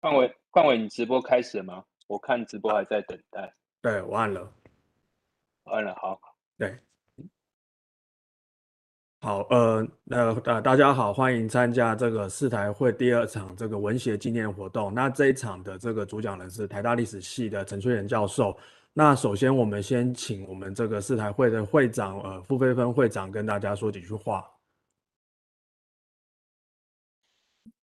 冠伟，冠伟，你直播开始了吗？我看直播还在等待。对，我按了，我按了，好，对，好，呃，那，呃，大家好，欢迎参加这个四台会第二场这个文学纪念活动。那这一场的这个主讲人是台大历史系的陈翠莲教授。那首先，我们先请我们这个四台会的会长，呃，傅飞芬会长跟大家说几句话。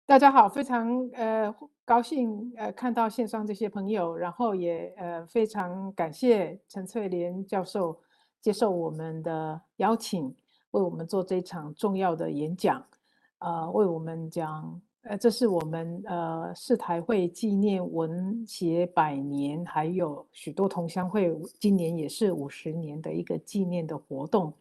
大家好，非常呃高兴呃看到线上这些朋友，然后也呃非常感谢陈翠莲教授接受我们的邀请，为我们做这场重要的演讲，呃，为我们讲呃这是我们呃四台会纪念文协百年，还有许多同乡会今年也是五十年的一个纪念的活动。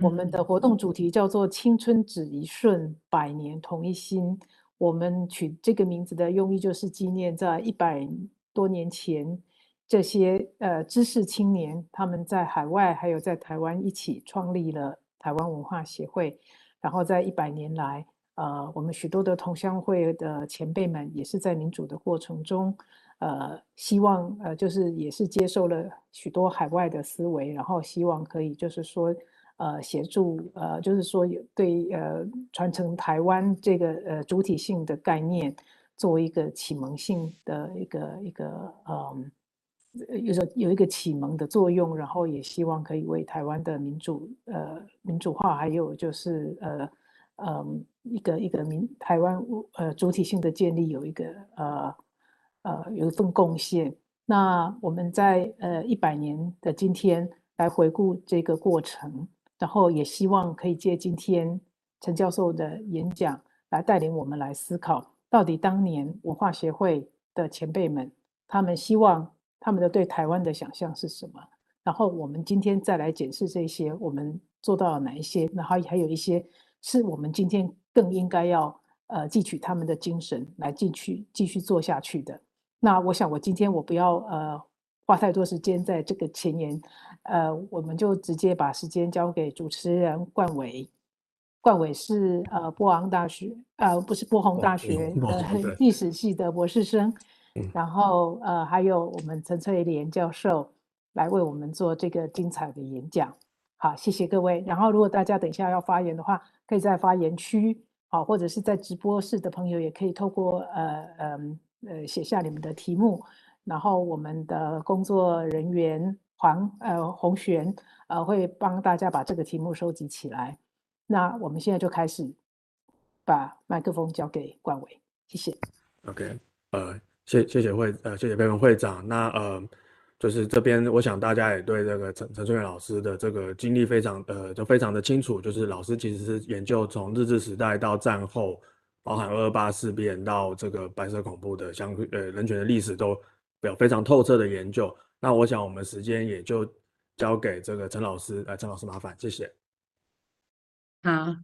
我们的活动主题叫做“青春只一瞬，百年同一心”。我们取这个名字的用意，就是纪念在一百多年前，这些呃知识青年，他们在海外还有在台湾一起创立了台湾文化协会。然后在一百年来，呃，我们许多的同乡会的前辈们，也是在民主的过程中，呃，希望呃就是也是接受了许多海外的思维，然后希望可以就是说。呃，协助呃，就是说有对呃传承台湾这个呃主体性的概念，作为一个启蒙性的一个一个嗯，有着有一个启蒙的作用，然后也希望可以为台湾的民主呃民主化，还有就是呃嗯一个一个民台湾呃主体性的建立有一个呃呃有一份贡献。那我们在呃一百年的今天来回顾这个过程。然后也希望可以借今天陈教授的演讲来带领我们来思考，到底当年文化协会的前辈们，他们希望他们的对台湾的想象是什么？然后我们今天再来检视这些，我们做到了哪一些？然后还有一些是我们今天更应该要呃汲取他们的精神来继续继续做下去的。那我想我今天我不要呃。花太多时间在这个前言，呃，我们就直接把时间交给主持人冠伟。冠伟是呃波昂大学，呃不是波鸿大学的 历史系的博士生，然后呃还有我们陈翠莲教授来为我们做这个精彩的演讲。好，谢谢各位。然后如果大家等一下要发言的话，可以在发言区，好，或者是在直播室的朋友也可以透过呃呃呃写下你们的题目。然后我们的工作人员黄呃红璇呃会帮大家把这个题目收集起来。那我们现在就开始把麦克风交给冠伟，谢谢。OK，呃，谢谢谢会呃谢谢贝文会长。那呃就是这边，我想大家也对这个陈陈翠莲老师的这个经历非常呃就非常的清楚。就是老师其实是研究从日治时代到战后，包含二二八事变到这个白色恐怖的相呃人权的历史都。有非常透彻的研究，那我想我们时间也就交给这个陈老师，呃，陈老师麻烦，谢谢。好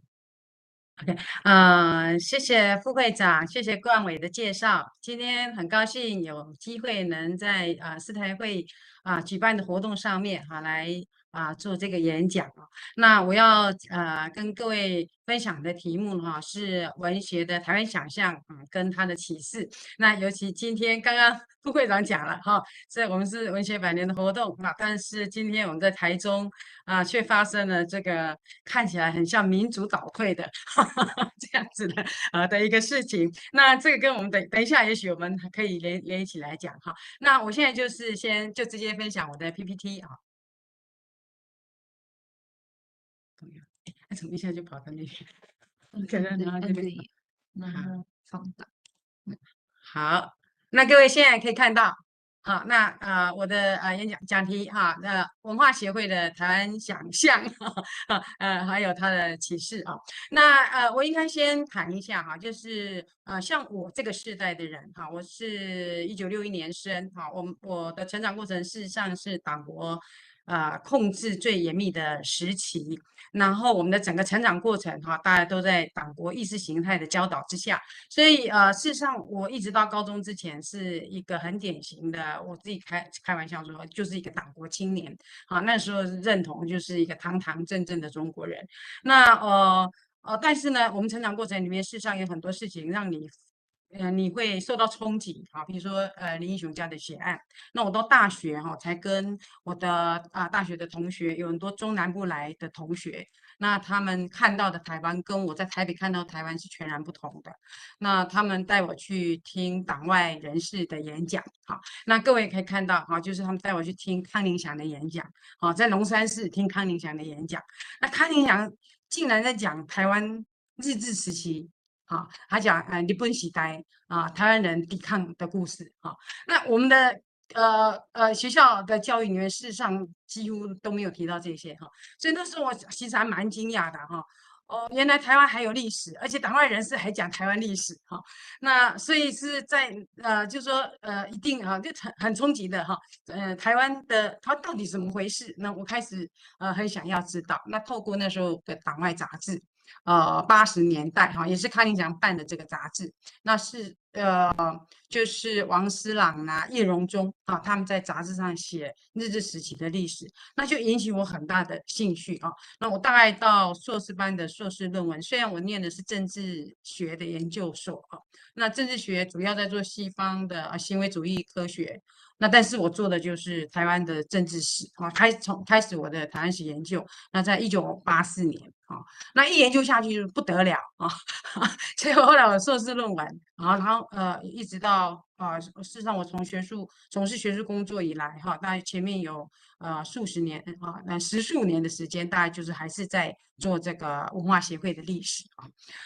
，OK，啊、谢谢副会长，谢谢冠伟的介绍。今天很高兴有机会能在啊四台会啊举办的活动上面哈来。啊，做这个演讲啊，那我要呃跟各位分享的题目哈是文学的台湾想象啊，跟他的启示。那尤其今天刚刚 副会长讲了哈，这我们是文学百年的活动啊，但是今天我们在台中啊，却发生了这个看起来很像民主倒退的哈 哈这样子的啊的一个事情。那这个跟我们等等一下，也许我们可以连连一起来讲哈。那我现在就是先就直接分享我的 PPT 啊。怎么一下就跑到那边？可能然后这边，然后放大。好，那各位现在可以看到，好，那呃我的呃演讲讲题哈，那文化协会的台湾想象啊，呃还有它的启示啊。那呃我应该先谈一下哈，就是呃像我这个世代的人哈，我是一九六一年生哈，我我的成长过程事实上是党国。啊、呃，控制最严密的时期，然后我们的整个成长过程哈，大家都在党国意识形态的教导之下，所以呃，事实上我一直到高中之前是一个很典型的，我自己开开玩笑说，就是一个党国青年。啊，那时候认同就是一个堂堂正正的中国人。那呃呃，但是呢，我们成长过程里面，事实上有很多事情让你呃，你会受到冲击啊，比如说呃林英雄家的血案，那我到大学哈、才跟我的啊大学的同学，有很多中南部来的同学，那他们看到的台湾跟我在台北看到的台湾是全然不同的。那他们带我去听党外人士的演讲，好，那各位可以看到哈，就是他们带我去听康宁祥的演讲，好，在龙山寺听康宁祥的演讲，那康宁祥竟然在讲台湾日治时期。啊，他讲呃日本时代啊，台湾人抵抗的故事。啊，那我们的呃呃学校的教育里面，事实上几乎都没有提到这些哈。所以那时候我其实还蛮惊讶的哈。哦，原来台湾还有历史，而且党外人士还讲台湾历史哈。那所以是在呃，就是说呃，一定啊，就很很冲击的哈。呃，台湾的它到底怎么回事？那我开始呃很想要知道。那透过那时候的党外杂志。呃，八十年代哈，也是康宁祥办的这个杂志，那是呃，就是王思朗啊、叶荣钟啊，他们在杂志上写日治时期的历史，那就引起我很大的兴趣啊。那我大概到硕士班的硕士论文，虽然我念的是政治学的研究所啊，那政治学主要在做西方的啊行为主义科学。那但是我做的就是台湾的政治史啊，开从开始我的台湾史研究，那在一九八四年啊，那一研究下去就不得了啊，所以后来我硕士论文，然后然后呃一直到啊，事实上我从学术从事学术工作以来哈，大概前面有呃数十年啊，那十数年的时间，大概就是还是在做这个文化协会的历史啊，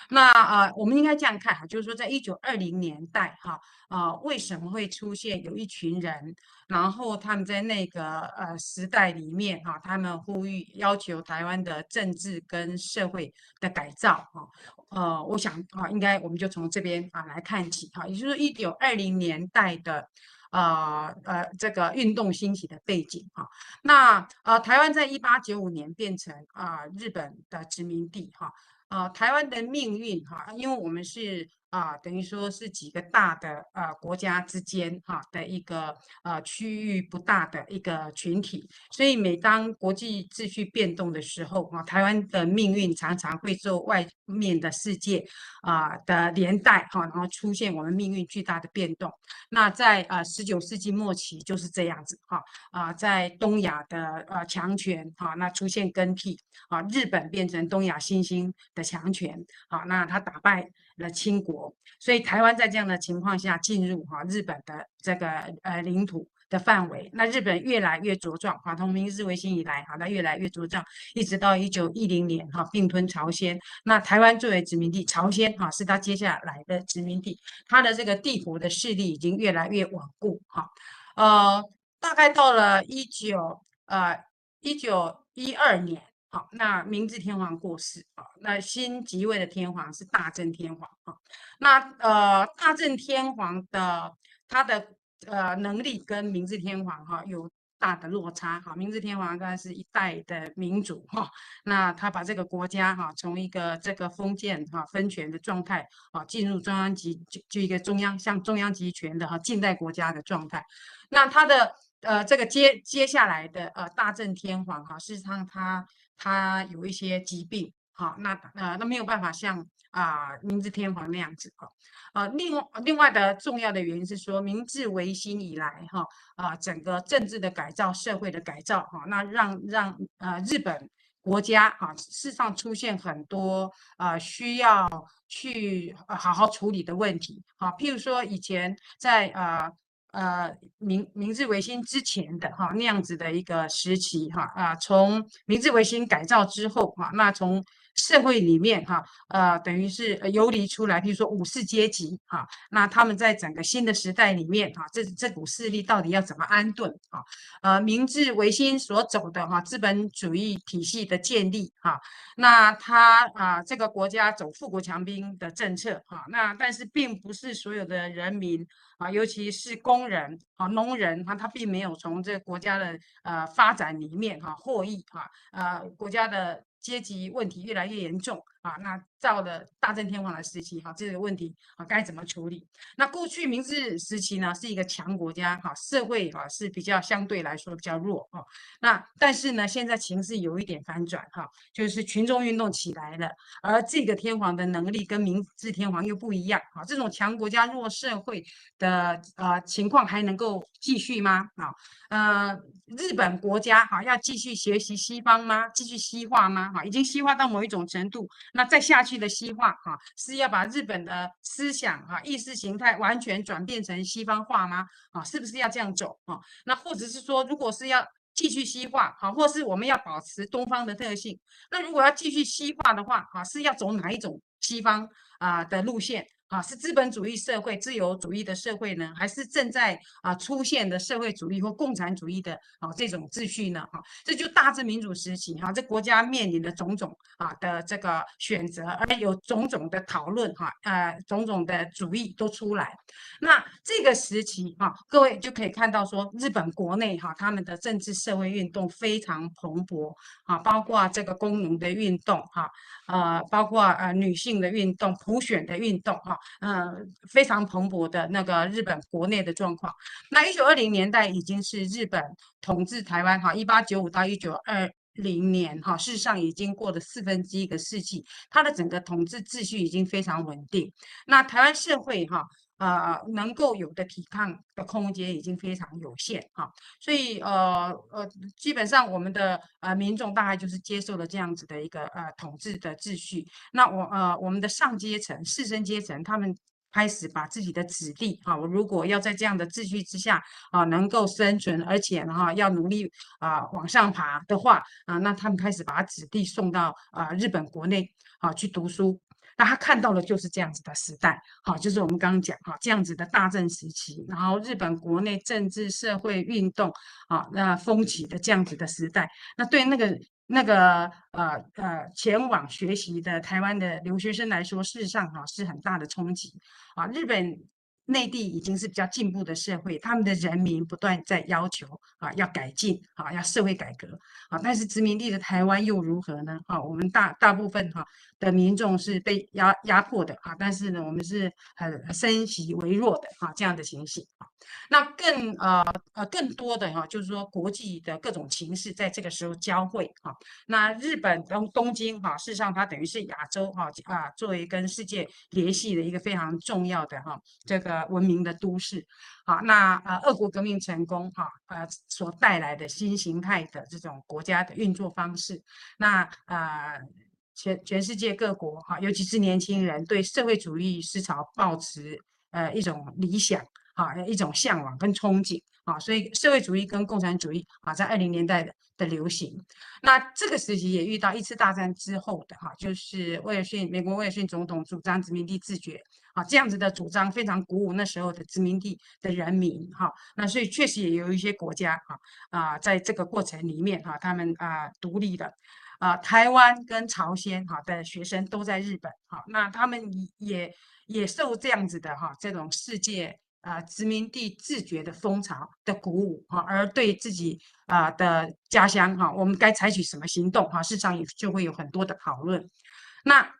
那呃我们应该这样看哈，就是说在一九二零年代哈。啊、呃，为什么会出现有一群人，然后他们在那个呃时代里面哈、啊，他们呼吁要求台湾的政治跟社会的改造哈、啊，呃，我想啊，应该我们就从这边啊来看起哈、啊，也就是说一九二零年代的啊呃，呃这个运动兴起的背景哈、那呃台湾在一八九五年变成啊日本的殖民地哈，啊台湾的命运哈、因为我们是。啊，等于说是几个大的呃国家之间哈的一个呃区域不大的一个群体，所以每当国际秩序变动的时候啊，台湾的命运常常会受外面的世界啊的连带哈，然后出现我们命运巨大的变动。那在呃十九世纪末期就是这样子哈啊，在东亚的呃强权哈，那出现更替啊，日本变成东亚新兴的强权啊，那他打败的清国，所以台湾在这样的情况下进入哈日本的这个呃领土的范围，那日本越来越茁壮哈，从明治维新以来哈，它越来越茁壮，一直到一九一零年哈并吞朝鲜，那台湾作为殖民地，朝鲜哈是它接下来的殖民地，它的这个帝国的势力已经越来越稳固哈，呃，大概到了一九呃一九一二年。好，那明治天皇过世啊，那新即位的天皇是大正天皇啊。那呃，大正天皇的他的呃能力跟明治天皇哈有大的落差哈。明治天皇他是一代的民主哈，那他把这个国家哈从一个这个封建哈分权的状态啊，进入中央集就就一个中央像中央集权的哈近代国家的状态。那他的呃这个接接下来的呃大正天皇哈，事实上他。他有一些疾病，好，那呃，那没有办法像啊明治天皇那样子啊，呃，另外另外的重要的原因是说，明治维新以来哈啊，整个政治的改造、社会的改造哈，那让让呃日本国家啊，事实上出现很多啊需要去好好处理的问题，好，譬如说以前在。呃，呃明明治维新之前的哈那样子的一个时期哈啊，从明治维新改造之后哈，那从社会里面哈呃等于是游离出来，比如说武士阶级哈，那他们在整个新的时代里面哈，这这股势力到底要怎么安顿啊？呃，明治维新所走的哈资本主义体系的建立哈，那他啊这个国家走富国强兵的政策哈，那但是并不是所有的人民。啊，尤其是工人啊、农人，他他并没有从这个国家的呃发展里面哈获益哈，呃国家的阶级问题越来越严重，啊，那到了大正天皇的时期，哈，这个问题啊该怎么处理？那过去明治时期呢，是一个强国家，哈，社会啊是比较相对来说比较弱，哈。那但是呢，现在情势有一点反转，哈，就是群众运动起来了，而这个天皇的能力跟明治天皇又不一样，哈，这种强国家弱社会的呃情况还能够继续吗？啊，呃，日本国家哈要继续学习西方吗？继续西化吗？哈，已经西化到某一种程度。那再下去的西化哈，是要把日本的思想哈、意识形态完全转变成西方化吗？啊，是不是要这样走啊？那或者是说，如果是要继续西化，好，或是我们要保持东方的特性，那如果要继续西化的话，啊，是要走哪一种西方啊的路线？啊，是资本主义社会、自由主义的社会呢，还是正在啊出现的社会主义或共产主义的啊这种秩序呢？哈、啊，这就大正民主时期哈、啊，这国家面临的种种啊的这个选择，而有种种的讨论哈，呃，种种的主义都出来。那这个时期哈、啊，各位就可以看到说，日本国内哈、啊，他们的政治社会运动非常蓬勃啊，包括这个工农的运动哈，呃，包括呃女性的运动、普选的运动哈。嗯，非常蓬勃的那个日本国内的状况。那一九二零年代已经是日本统治台湾哈，一八九五到一九二零年哈，事实上已经过了四分之一个世纪，它的整个统治秩序已经非常稳定。那台湾社会哈。呃，能够有的抵抗的空间已经非常有限哈，所以呃呃，基本上我们的呃民众大概就是接受了这样子的一个呃统治的秩序。那我呃我们的上阶层士绅阶层，他们开始把自己的子弟哈，我如果要在这样的秩序之下啊能够生存，而且哈要努力啊往上爬的话啊，那他们开始把子弟送到啊日本国内啊去读书。那他看到的就是这样子的时代，好，就是我们刚刚讲哈，这样子的大政时期，然后日本国内政治社会运动啊，那风起的这样子的时代，那对那个那个呃呃前往学习的台湾的留学生来说，事实上哈是很大的冲击啊，日本。内地已经是比较进步的社会，他们的人民不断在要求啊，要改进啊，要社会改革啊。但是殖民地的台湾又如何呢？啊，我们大大部分哈的民众是被压压迫的啊，但是呢，我们是很身息微弱的啊，这样的情形啊。那更呃呃更多的哈，就是说国际的各种情势在这个时候交汇啊。那日本东东京哈，事实上它等于是亚洲哈啊，作为跟世界联系的一个非常重要的哈这个。文明的都市，好，那呃，俄国革命成功，哈，呃，所带来的新形态的这种国家的运作方式，那呃，全全世界各国，哈，尤其是年轻人对社会主义思潮抱持呃一种理想，啊，一种向往跟憧憬，啊，所以社会主义跟共产主义，啊，在二零年代的的流行，那这个时期也遇到一次大战之后的，哈，就是威尔逊，美国威尔逊总统主张殖民地自决。啊，这样子的主张非常鼓舞那时候的殖民地的人民，哈，那所以确实也有一些国家，哈啊，在这个过程里面，哈，他们啊独立的，啊，台湾跟朝鲜，哈的学生都在日本，哈，那他们也也受这样子的，哈，这种世界啊殖民地自觉的风潮的鼓舞，哈，而对自己啊的家乡，哈，我们该采取什么行动，哈，市场也就会有很多的讨论，那。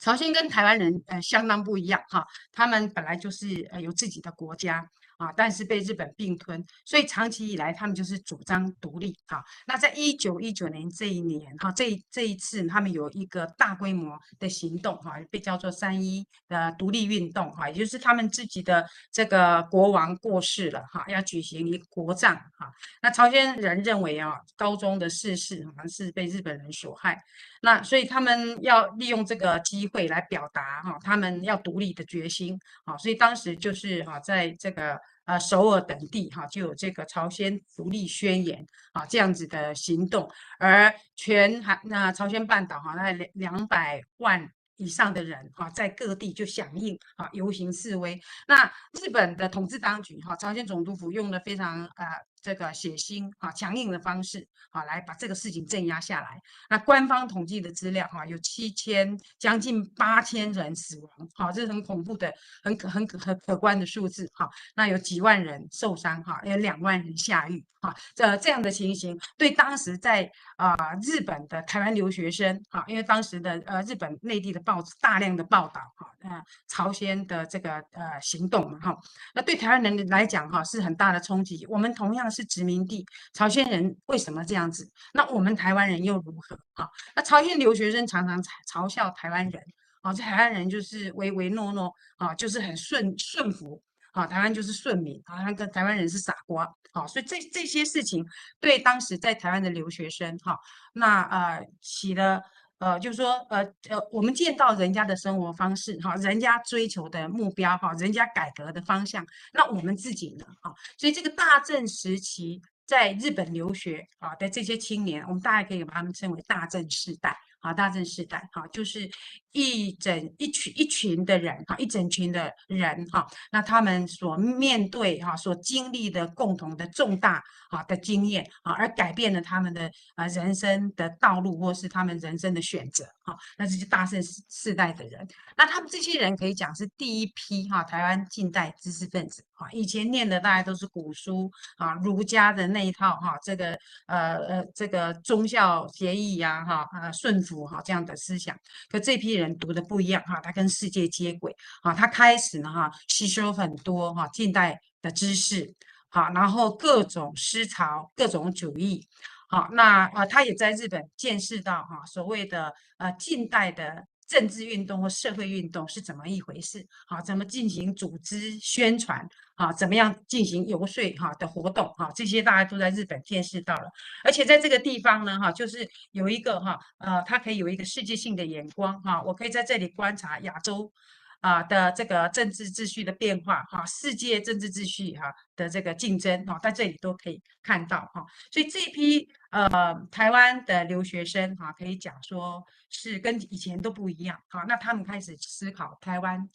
朝鲜跟台湾人呃相当不一样哈，他们本来就是呃有自己的国家。啊，但是被日本并吞，所以长期以来他们就是主张独立啊。那在一九一九年这一年哈，这这一次他们有一个大规模的行动哈，被叫做三一的独立运动哈，也就是他们自己的这个国王过世了哈，要举行一个国葬哈。那朝鲜人认为啊，高宗的逝世好像是被日本人所害，那所以他们要利用这个机会来表达哈，他们要独立的决心啊。所以当时就是哈，在这个。呃，首尔等地哈就有这个朝鲜独立宣言啊这样子的行动，而全韩那朝鲜半岛哈那两两百万以上的人啊在各地就响应啊游行示威。那日本的统治当局哈朝鲜总督府用了非常呃这个血腥啊强硬的方式啊来把这个事情镇压下来。那官方统计的资料哈，有七千将近八千人死亡，好，这是很恐怖的、很可、很可、很可观的数字哈。那有几万人受伤哈，有两万人下狱哈。这这样的情形对当时在啊日本的台湾留学生哈，因为当时的呃日本内地的报纸大量的报道哈，那朝鲜的这个呃行动嘛哈，那对台湾人来讲哈是很大的冲击。我们同样是殖民地，朝鲜人为什么这样子？那我们台湾人又如何啊？那朝鲜留学生常常嘲笑台湾人啊，这台湾人就是唯唯诺诺啊，就是很顺顺服啊，台湾就是顺民啊，那个台湾人是傻瓜啊，所以这这些事情对当时在台湾的留学生哈，那呃起了。呃，就是说，呃呃，我们见到人家的生活方式，哈，人家追求的目标，哈，人家改革的方向，那我们自己呢，哈，所以这个大正时期在日本留学啊的这些青年，我们大概可以把他们称为大正世代。啊，大正时代，哈，就是一整一群一群的人，哈，一整群的人，哈，那他们所面对，哈，所经历的共同的重大，啊的经验，啊，而改变了他们的啊人生的道路，或是他们人生的选择，哈，那这些大正世代的人，那他们这些人可以讲是第一批，哈，台湾近代知识分子，哈，以前念的大概都是古书，啊，儒家的那一套，哈，这个呃呃，这个忠孝节义呀，哈，啊顺服。哈，这样的思想，可这批人读的不一样哈，他跟世界接轨啊，他开始呢哈吸收很多哈近代的知识，好，然后各种思潮、各种主义，好，那啊他也在日本见识到哈所谓的呃近代的。政治运动或社会运动是怎么一回事？好，怎么进行组织宣传？啊，怎么样进行游说？哈的活动？哈，这些大家都在日本见识到了。而且在这个地方呢，哈，就是有一个哈，呃，它可以有一个世界性的眼光。哈，我可以在这里观察亚洲。啊的这个政治秩序的变化，哈，世界政治秩序哈的这个竞争，哈，在这里都可以看到，哈，所以这一批呃台湾的留学生，哈，可以讲说是跟以前都不一样，哈，那他们开始思考台湾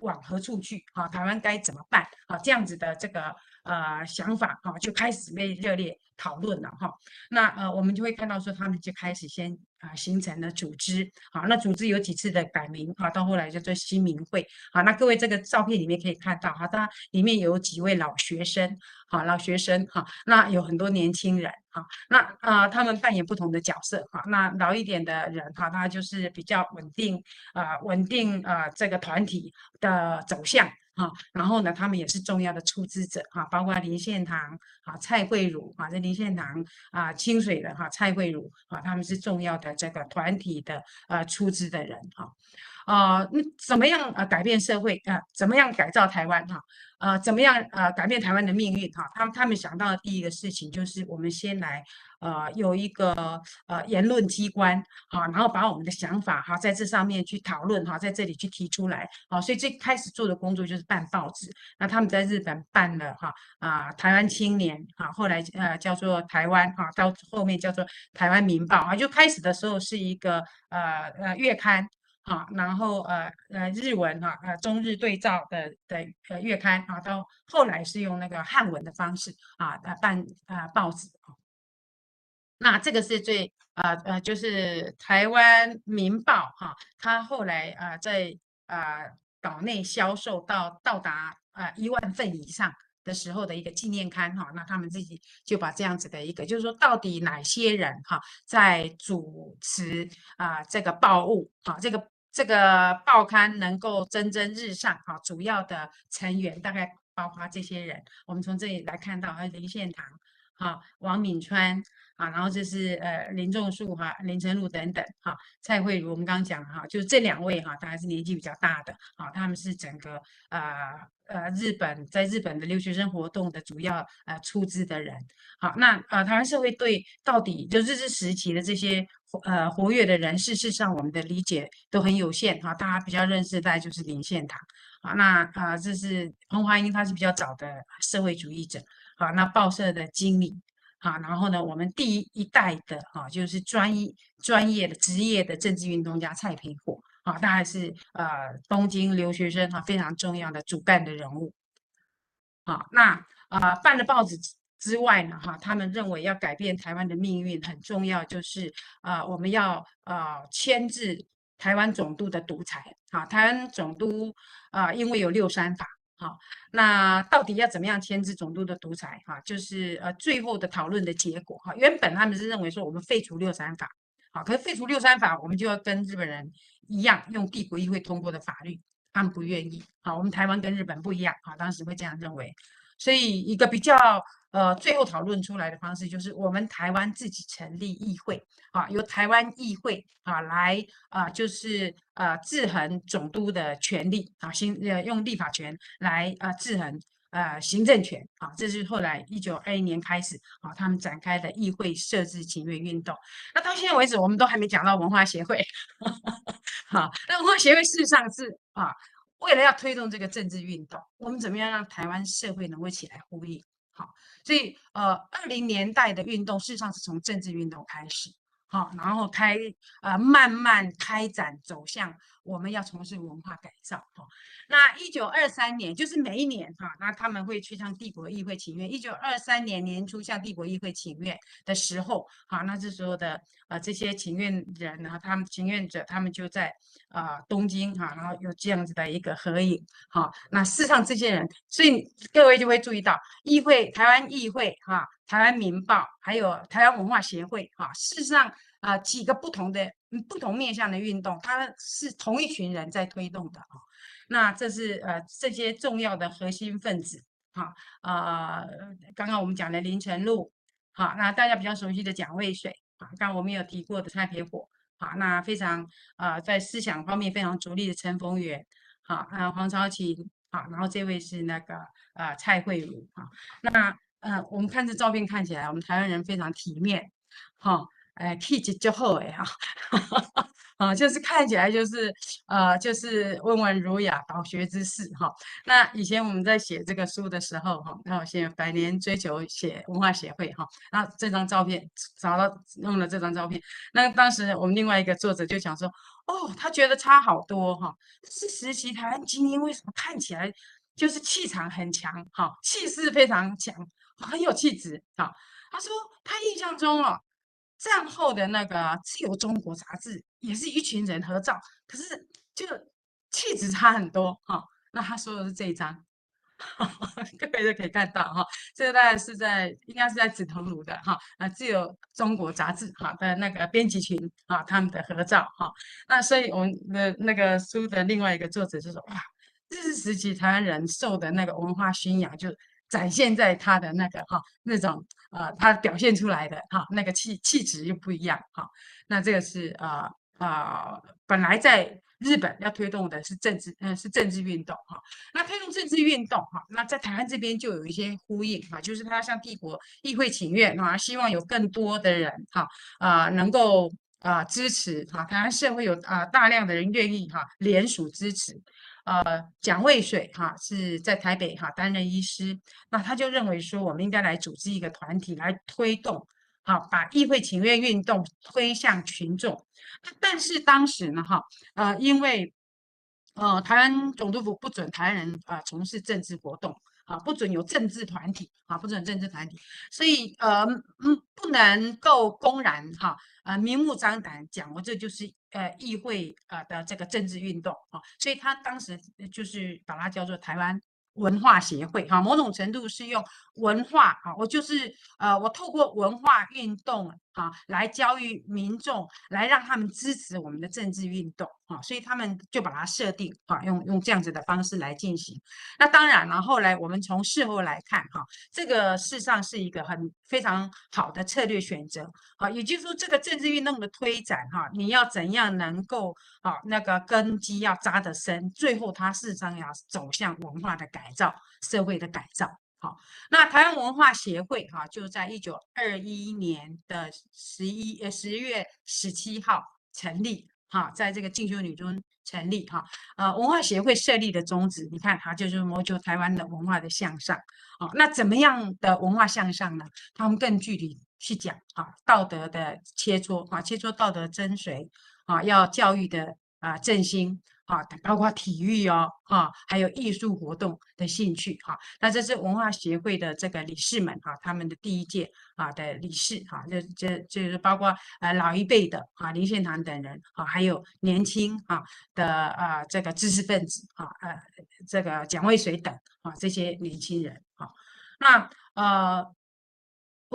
往何处去，哈，台湾该怎么办，啊，这样子的这个呃想法，哈，就开始被热烈讨论了，哈，那呃我们就会看到说他们就开始先。啊，形成了组织，好，那组织有几次的改名，啊，到后来叫做新民会，好，那各位这个照片里面可以看到，哈，它里面有几位老学生，好，老学生，哈，那有很多年轻人，哈，那啊，他们扮演不同的角色，哈，那老一点的人，哈，他就是比较稳定，啊，稳定啊，这个团体的走向。啊，然后呢，他们也是重要的出资者哈，包括林献堂啊、蔡惠如啊，这林献堂啊，清水的哈，蔡惠如啊，他们是重要的这个团体的呃出资的人哈。啊，那怎么样啊改变社会啊？怎么样改造台湾哈？啊，怎么样呃改变台湾的命运哈？他们他们想到的第一个事情就是我们先来。呃，有一个呃言论机关，好，然后把我们的想法哈在这上面去讨论哈，在这里去提出来，好，所以最开始做的工作就是办报纸。那他们在日本办了哈啊台湾青年，哈，后来呃叫做台湾哈，到后面叫做台湾民报啊，就开始的时候是一个呃呃月刊，啊，然后呃呃日文哈呃中日对照的的呃月刊啊，到后来是用那个汉文的方式啊呃办啊报纸啊。那这个是最呃呃，就是台湾民报哈，它后来呃在呃岛内销售到到达呃一万份以上的时候的一个纪念刊哈，那他们自己就把这样子的一个，就是说到底哪些人哈在主持啊这个报务啊，这个这个报刊能够蒸蒸日上哈，主要的成员大概包括这些人，我们从这里来看到，还有林献堂哈，王敏川。啊，然后这是呃林仲树哈、林呈禄等等哈，蔡惠如我们刚刚讲哈，就是这两位哈，大概是年纪比较大的啊，他们是整个呃呃日本在日本的留学生活动的主要呃出资的人。好，那呃台湾社会对到底就日治时期的这些呃活跃的人士，事实上我们的理解都很有限哈，大家比较认识大概就是林献堂啊，那啊、这是彭华英，他是比较早的社会主义者啊，那报社的经理。啊，然后呢，我们第一代的啊，就是专一专业的职业的政治运动家蔡培火啊，大概是呃东京留学生哈非常重要的主干的人物。好，那啊办了报纸之外呢，哈，他们认为要改变台湾的命运很重要，就是啊、呃，我们要啊牵制台湾总督的独裁。啊，台湾总督啊、因为有六三法，好，那到底要怎么样牵制总督的独裁？哈，就是呃最后的讨论的结果。哈，原本他们是认为说我们废除六三法，好，可是废除六三法，我们就要跟日本人一样用帝国议会通过的法律，他们不愿意。好，我们台湾跟日本不一样，啊，当时会这样认为。所以一个比较呃，最后讨论出来的方式就是我们台湾自己成立议会啊，由台湾议会啊来啊，就是呃制衡总督的权力啊，行呃用立法权来啊制衡呃行政权啊，这是后来一九二一年开始啊，他们展开的议会设置请愿运动。那到现在为止，我们都还没讲到文化协会，好，那文化协会事实上是啊。为了要推动这个政治运动，我们怎么样让台湾社会能够起来呼应？好，所以呃，二零年代的运动事实上是从政治运动开始，好，然后开呃慢慢开展走向我们要从事文化改造。哈，那一九二三年就是每一年哈，那他们会去向帝国议会请愿。一九二三年年初向帝国议会请愿的时候，好，那这时候的呃这些请愿人呢，他们请愿者他们就在。啊、东京哈，然后有这样子的一个合影，哈，那事实上这些人，所以各位就会注意到，议会、台湾议会哈、台湾民报，还有台湾文化协会哈，事实上啊、几个不同的、不同面向的运动，它是同一群人在推动的啊。那这是呃这些重要的核心分子哈啊、刚刚我们讲的林呈禄，好，那大家比较熟悉的蒋渭水啊，刚刚我们有提过的蔡培火。好，那非常啊、呃，在思想方面非常着力的陈逢源，好啊，黄超琴，好，然后这位是那个啊、呃、蔡惠如，好，那呃，我们看这照片看起来，我们台湾人非常体面，好，哎，气质就好哎哈。啊，就是看起来就是呃，就是温文儒雅、导学之士哈。那以前我们在写这个书的时候哈，那我写百年追求写文化协会哈。那这张照片找到用了这张照片，那当时我们另外一个作者就想说，哦，他觉得差好多哈。是时期台湾精英为什么看起来就是气场很强哈，气势非常强，很有气质哈。他说他印象中哦。战后的那个《自由中国》杂志也是一群人合照，可是就气质差很多哈、那他说的是这一张，各位都可以看到哈、这个大概是在应该是在紫藤庐的哈啊，《自由中国》杂志哈的那个编辑群啊，他们的合照哈、那所以我们的那个书的另外一个作者就说哇，日治时期台湾人受的那个文化熏养就。展现在他的那个哈那种呃，他表现出来的哈那个气气质又不一样哈。那这个是啊啊、本来在日本要推动的是政治嗯、是政治运动哈。那推动政治运动哈，那在台湾这边就有一些呼应哈，就是他向帝国议会请愿啊，希望有更多的人哈啊、能够啊、支持哈，台湾社会有啊、大量的人愿意哈联署支持。呃，蒋渭水哈是在台北哈担任医师，那他就认为说，我们应该来组织一个团体来推动，好把议会请愿运动推向群众。但是当时呢哈，呃，因为呃台湾总督府不准台湾人啊、从事政治活动，啊不准有政治团体，啊不准政治团体，所以呃嗯不能够公然哈。啊明目张胆讲，我这就是呃议会啊的这个政治运动啊，所以他当时就是把它叫做台湾文化协会哈，某种程度是用文化啊，我就是呃我透过文化运动啊来教育民众，来让他们支持我们的政治运动。啊，所以他们就把它设定啊，用用这样子的方式来进行。那当然了，后来我们从事后来看，哈，这个事实上是一个很非常好的策略选择。啊，也就是说，这个政治运动的推展，哈，你要怎样能够啊，那个根基要扎得深，最后它事实上要走向文化的改造、社会的改造。好，那台湾文化协会，哈，就在一九二一年的十一呃十月十七号成立。哈，在这个进修女中成立哈，呃，文化协会设立的宗旨，你看它就是谋求台湾的文化的向上。好，那怎么样的文化向上呢？他们更具体去讲啊，道德的切磋啊，切磋道德真髓啊，要教育的啊振兴啊，包括体育哦，啊，还有艺术活动的兴趣哈。那这是文化协会的这个理事们哈，他们的第一届啊的理事哈，这这就是包括呃老一辈的啊林献堂等人啊，还有年轻啊的啊这个知识分子啊呃这个蒋渭水等啊这些年轻人啊，那呃。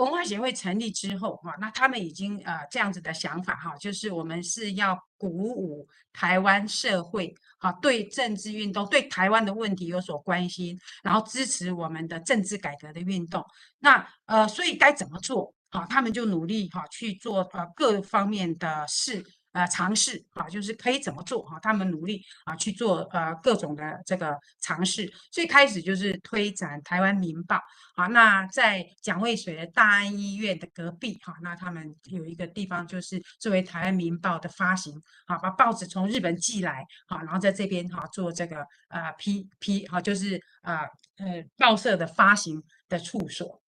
文化协会成立之后，哈，那他们已经呃这样子的想法，哈，就是我们是要鼓舞台湾社会，哈，对政治运动、对台湾的问题有所关心，然后支持我们的政治改革的运动。那呃，所以该怎么做？哈，他们就努力哈去做呃各方面的事。呃，尝试啊，就是可以怎么做哈？他们努力啊去做呃各种的这个尝试。最开始就是推展台湾民报啊，那在蒋渭水的大安医院的隔壁哈，那他们有一个地方就是作为台湾民报的发行啊，把报纸从日本寄来啊，然后在这边哈做这个呃批批哈，就是呃呃报社的发行的处所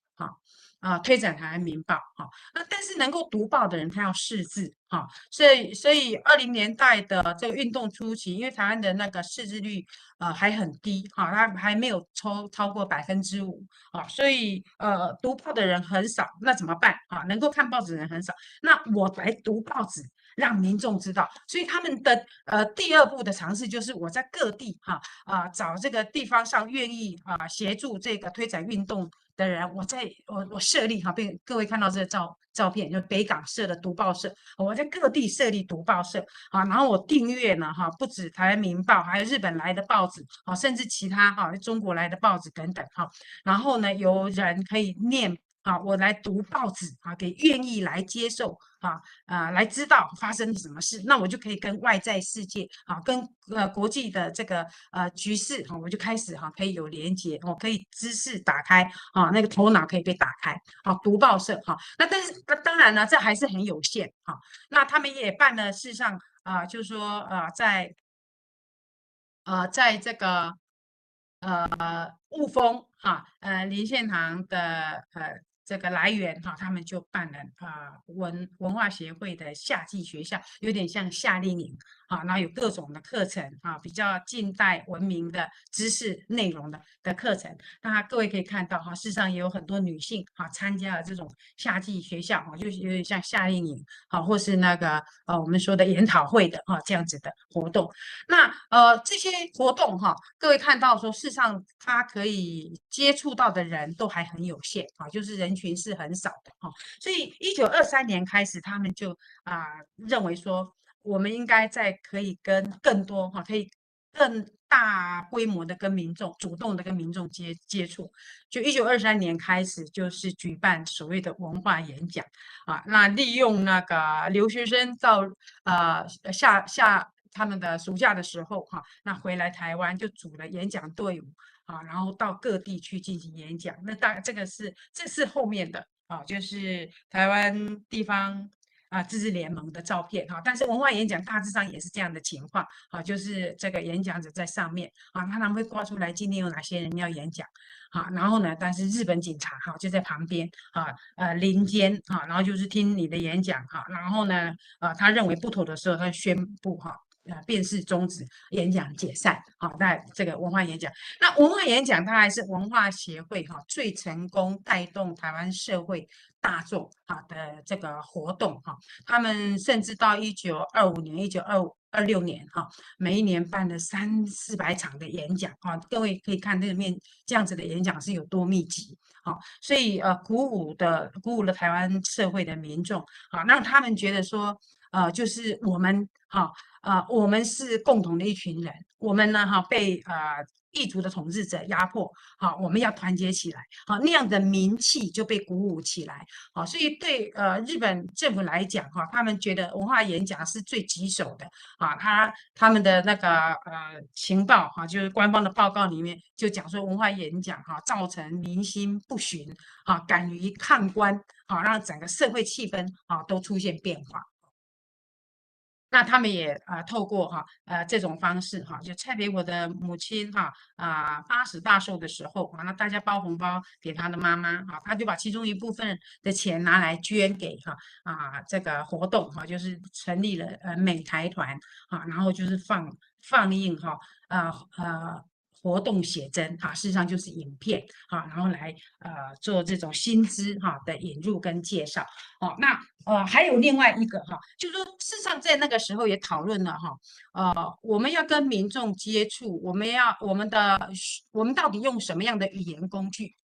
啊，推展台湾民报哈，那、但是能够读报的人他要识字哈，所以所以二零年代的这个运动初期，因为台湾的那个识字率呃还很低哈，它还没有超超过百分之五啊，所以呃读报的人很少，那怎么办啊？能够看报纸的人很少，那我来读报纸，让民众知道，所以他们的呃第二步的尝试就是我在各地哈，啊找这个地方上愿意啊协助这个推展运动。的人，我在我我设立哈，被各位看到这个照照片，就北港设的读报社，我在各地设立读报社啊，然后我订阅呢哈，不止台湾民报，还有日本来的报纸啊，甚至其他哈中国来的报纸等等哈，然后呢，有人可以念。啊，我来读报纸啊，给愿意来接受啊啊，来知道发生了什么事，那我就可以跟外在世界啊，跟呃国际的这个呃局势哈，我就开始哈可以有连接，我可以知识打开啊，那个头脑可以被打开啊，读报社哈，那但是那当然呢，这还是很有限哈，那他们也办了，事实上啊，就是说啊，在啊，在这个呃雾峰哈，呃林献堂的呃。这个来源哈，他们就办了啊文文化协会的夏季学校，有点像夏令营。啊，然后有各种的课程啊，比较近代文明的知识内容的的课程。那各位可以看到哈，事实上也有很多女性啊参加了这种夏季学校啊，就是有点像夏令营啊，或是那个呃我们说的研讨会的啊这样子的活动。那呃这些活动哈，各位看到说，事实上它可以接触到的人都还很有限啊，就是人。群是很少的哈，所以一九二三年开始，他们就啊认为说，我们应该在可以跟更多哈，可以更大规模的跟民众主动的跟民众接接触。就一九二三年开始，就是举办所谓的文化演讲啊，那利用那个留学生到呃下下他们的暑假的时候哈，那回来台湾就组了演讲队伍。啊，然后到各地去进行演讲，那大这个是这是后面的啊，就是台湾地方啊自治联盟的照片哈。但是文化演讲大致上也是这样的情况啊，就是这个演讲者在上面啊，他们会挂出来今天有哪些人要演讲啊，然后呢，但是日本警察哈就在旁边啊呃林间啊，然后就是听你的演讲哈，然后呢啊他认为不妥的时候，他宣布哈。呃，便是终止演讲解散。好，那这个文化演讲，那文化演讲它还是文化协会哈最成功带动台湾社会大众哈的这个活动哈。他们甚至到一九二五年、一九二五二六年哈，每一年办了三四百场的演讲哈。各位可以看这个面这样子的演讲是有多密集。好，所以呃，鼓舞的鼓舞了台湾社会的民众啊，让他们觉得说呃，就是我们哈。呃，我们是共同的一群人，我们呢，哈，被呃异族的统治者压迫，好，我们要团结起来，好，那样的民气就被鼓舞起来，好，所以对呃日本政府来讲，哈，他们觉得文化演讲是最棘手的，啊，他他们的那个呃情报，哈，就是官方的报告里面就讲说文化演讲，哈，造成民心不驯，啊，敢于抗官，啊，让整个社会气氛啊都出现变化。那他们也啊、透过哈呃这种方式哈，就蔡培火的母亲哈啊八十大寿的时候啊，那大家包红包给他的妈妈哈，他就把其中一部分的钱拿来捐给哈啊这个活动哈，就是成立了呃美台团啊，然后就是放放映哈呃啊。活动写真哈，事实上就是影片哈，然后来呃做这种新知哈的引入跟介绍。哦，那呃还有另外一个哈，就是说事实上在那个时候也讨论了哈，呃我们要跟民众接触，我们要我们的我们到底用什么样的语言工具？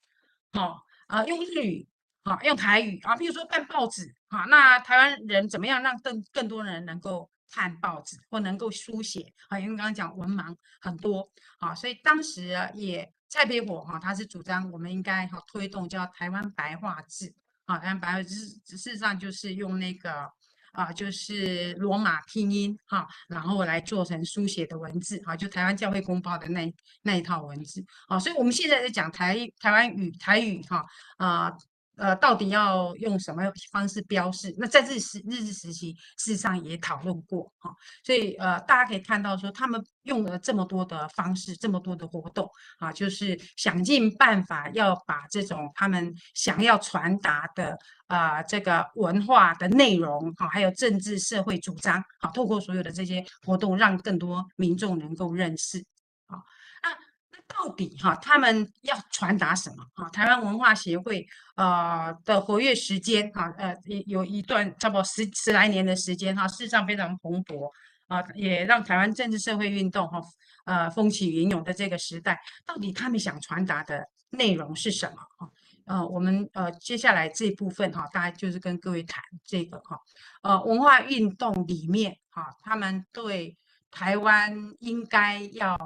好啊，用日语啊，用台语啊，比如说办报纸啊，那台湾人怎么样让更更多人能够看报纸或能够书写啊，因为刚刚讲文盲很多啊，所以当时也蔡培火哈，他是主张我们应该哈推动叫台湾白话字啊，台湾白话字事实上就是用那个啊，就是罗马拼音哈，然后来做成书写的文字啊，就台湾教会公报的那那一套文字啊，所以我们现在在讲台台湾语台语哈啊。呃，呃到底要用什么方式标示？那在日时日治时期，事实上也讨论过哈、所以呃，大家可以看到说，他们用了这么多的方式，这么多的活动啊，就是想尽办法要把这种他们想要传达的啊、这个文化的内容哈、还有政治社会主张啊，透过所有的这些活动，让更多民众能够认识啊。到底哈，他们要传达什么？哈，台湾文化协会呃的活跃时间哈，呃，有一段差不多十十来年的时间哈，事实上非常蓬勃啊，也让台湾政治社会运动哈，呃，风起云涌的这个时代，到底他们想传达的内容是什么？啊，呃，我们呃接下来这部分哈，大概就是跟各位谈这个哈，呃，文化运动里面哈，他们对台湾应该要。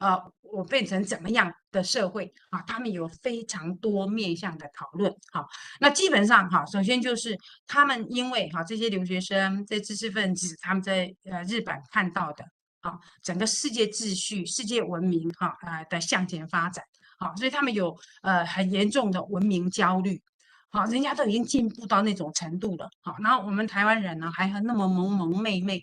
呃，我变成怎么样的社会啊？他们有非常多面向的讨论。好，那基本上哈，首先就是他们因为哈这些留学生、这些知识分子，他们在呃日本看到的啊，整个世界秩序、世界文明哈呃的向前发展，好，所以他们有呃很严重的文明焦虑。好，人家都已经进步到那种程度了。好，然后我们台湾人呢，还很那么萌萌妹妹。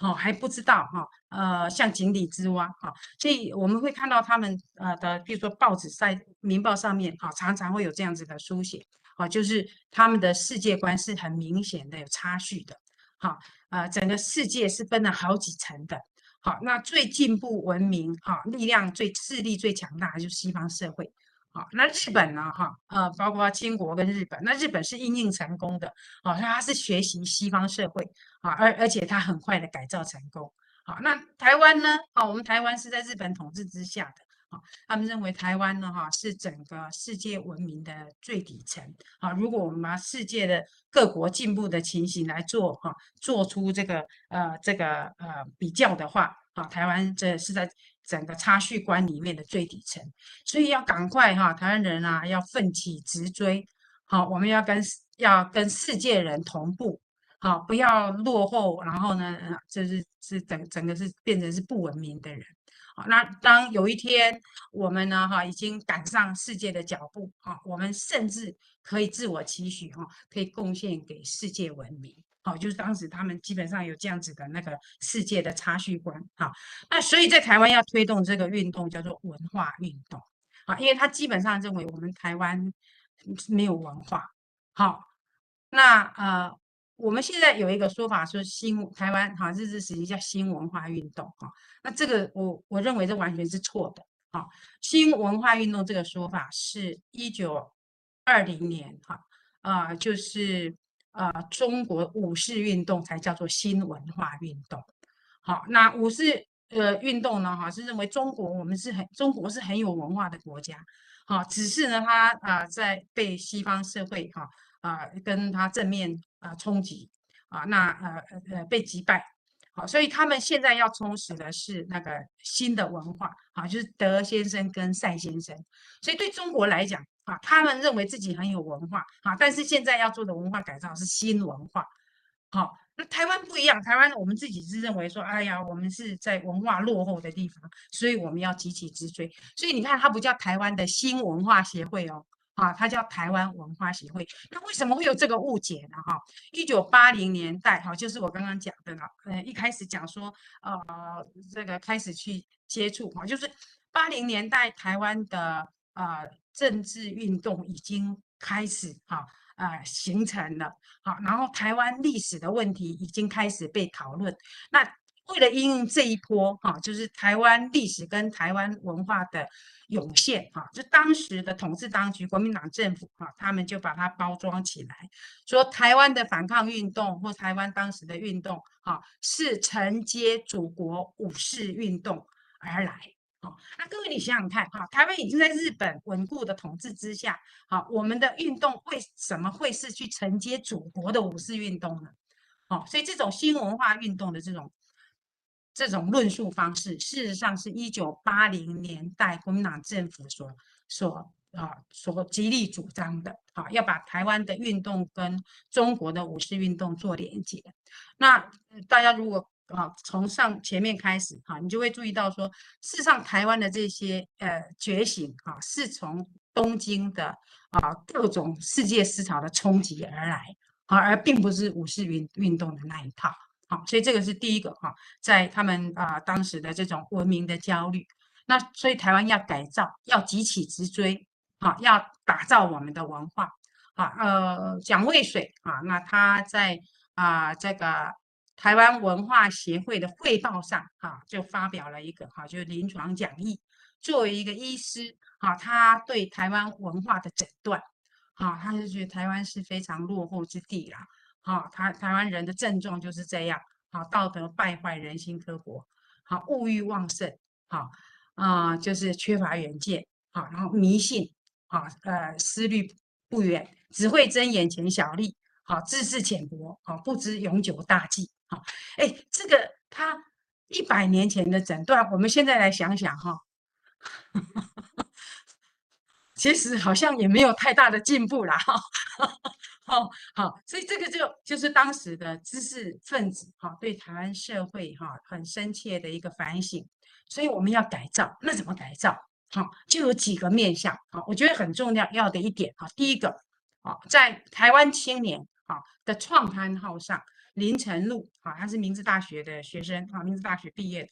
好，还不知道哈，呃，像井底之蛙哈，所以我们会看到他们呃的，比如说报纸在《民报》上面哈，常常会有这样子的书写，啊，就是他们的世界观是很明显的有差序的，哈，呃，整个世界是分了好几层的，好，那最进步文明哈，力量最势力最强大的就是西方社会。好，那日本呢？哈，呃，包括清国跟日本，那日本是因应成功的，好，他是学习西方社会，啊，而而且他很快的改造成功，好，那台湾呢？啊，我们台湾是在日本统治之下的，啊，他们认为台湾呢，哈，是整个世界文明的最底层，啊，如果我们把世界的各国进步的情形来做，哈，做出这个呃这个呃比较的话，啊，台湾这是在。整个差序观里面的最底层，所以要赶快哈，台湾人啊要奋起直追，好，我们要跟要跟世界人同步，好，不要落后，然后呢，就是是整整个是变成是不文明的人，好，那当有一天我们呢哈已经赶上世界的脚步，哈，我们甚至可以自我期许哈，可以贡献给世界文明。好，就是当时他们基本上有这样子的那个世界的差序观，好，那所以在台湾要推动这个运动叫做文化运动，啊，因为他基本上认为我们台湾没有文化，好，那呃，我们现在有一个说法说新台湾哈，日治时期叫新文化运动，哈，那这个我我认为这完全是错的，好，新文化运动这个说法是一九二零年，哈，啊，就是。呃，中国五四运动才叫做新文化运动。好，那五四呃运动呢，哈，是认为中国我们是很中国是很有文化的国家。好，只是呢，它啊、在被西方社会哈啊、跟它正面啊、呃、冲击啊，那呃呃被击败。好，所以他们现在要充实的是那个新的文化。好，就是德先生跟赛先生。所以对中国来讲。啊，他们认为自己很有文化，啊，但是现在要做的文化改造是新文化，好，那台湾不一样，台湾我们自己是认为说，哎呀，我们是在文化落后的地方，所以我们要急起直追，所以你看，它不叫台湾的新文化协会哦，啊，它叫台湾文化协会。那为什么会有这个误解呢？哈，一九八零年代，哈，就是我刚刚讲的了。呃，一开始讲说，呃，这个开始去接触，哈，就是八零年代台湾的呃政治运动已经开始，哈，呃，形成了，好，然后台湾历史的问题已经开始被讨论。那为了应用这一波，哈，就是台湾历史跟台湾文化的涌现，哈，就当时的统治当局国民党政府，哈，他们就把它包装起来，说台湾的反抗运动或台湾当时的运动，哈，是承接祖国五四运动而来，哦。那各位你想想看，哈，台湾已经在日本稳固的统治之下，好，我们的运动为什么会是去承接祖国的五四运动呢？好，所以这种新文化运动的这种。这种论述方式，事实上是一九八零年代国民党政府所所啊所极力主张的，啊，要把台湾的运动跟中国的五四运动做连接。那大家如果啊从上前面开始哈，你就会注意到说，事实上台湾的这些呃觉醒啊，是从东京的啊各种世界思潮的冲击而来，啊，而并不是五四运运动的那一套。好，所以这个是第一个哈，在他们啊当时的这种文明的焦虑，那所以台湾要改造，要急起直追，啊，要打造我们的文化，啊，呃，蒋渭水啊，那他在啊这个台湾文化协会的汇报上啊，就发表了一个哈，就是临床讲义，作为一个医师啊，他对台湾文化的诊断，啊，他就觉得台湾是非常落后之地啦。好，台台湾人的症状就是这样。好，道德败坏，人心刻薄。好，物欲旺盛。好，啊、就是缺乏远见。好，然后迷信。好，呃，思虑不远，只会争眼前小利。好，知识浅薄。好，不知永久大计。好，哎，这个他一百年前的诊断，我们现在来想想哈，其实好像也没有太大的进步啦。哦。好，所以这个就就是当时的知识分子哈，对台湾社会哈很深切的一个反省。所以我们要改造，那怎么改造？好，就有几个面向。好，我觉得很重要要的一点哈，第一个啊，在台湾青年啊的创刊号上，林呈禄啊，他是明治大学的学生啊，明治大学毕业的，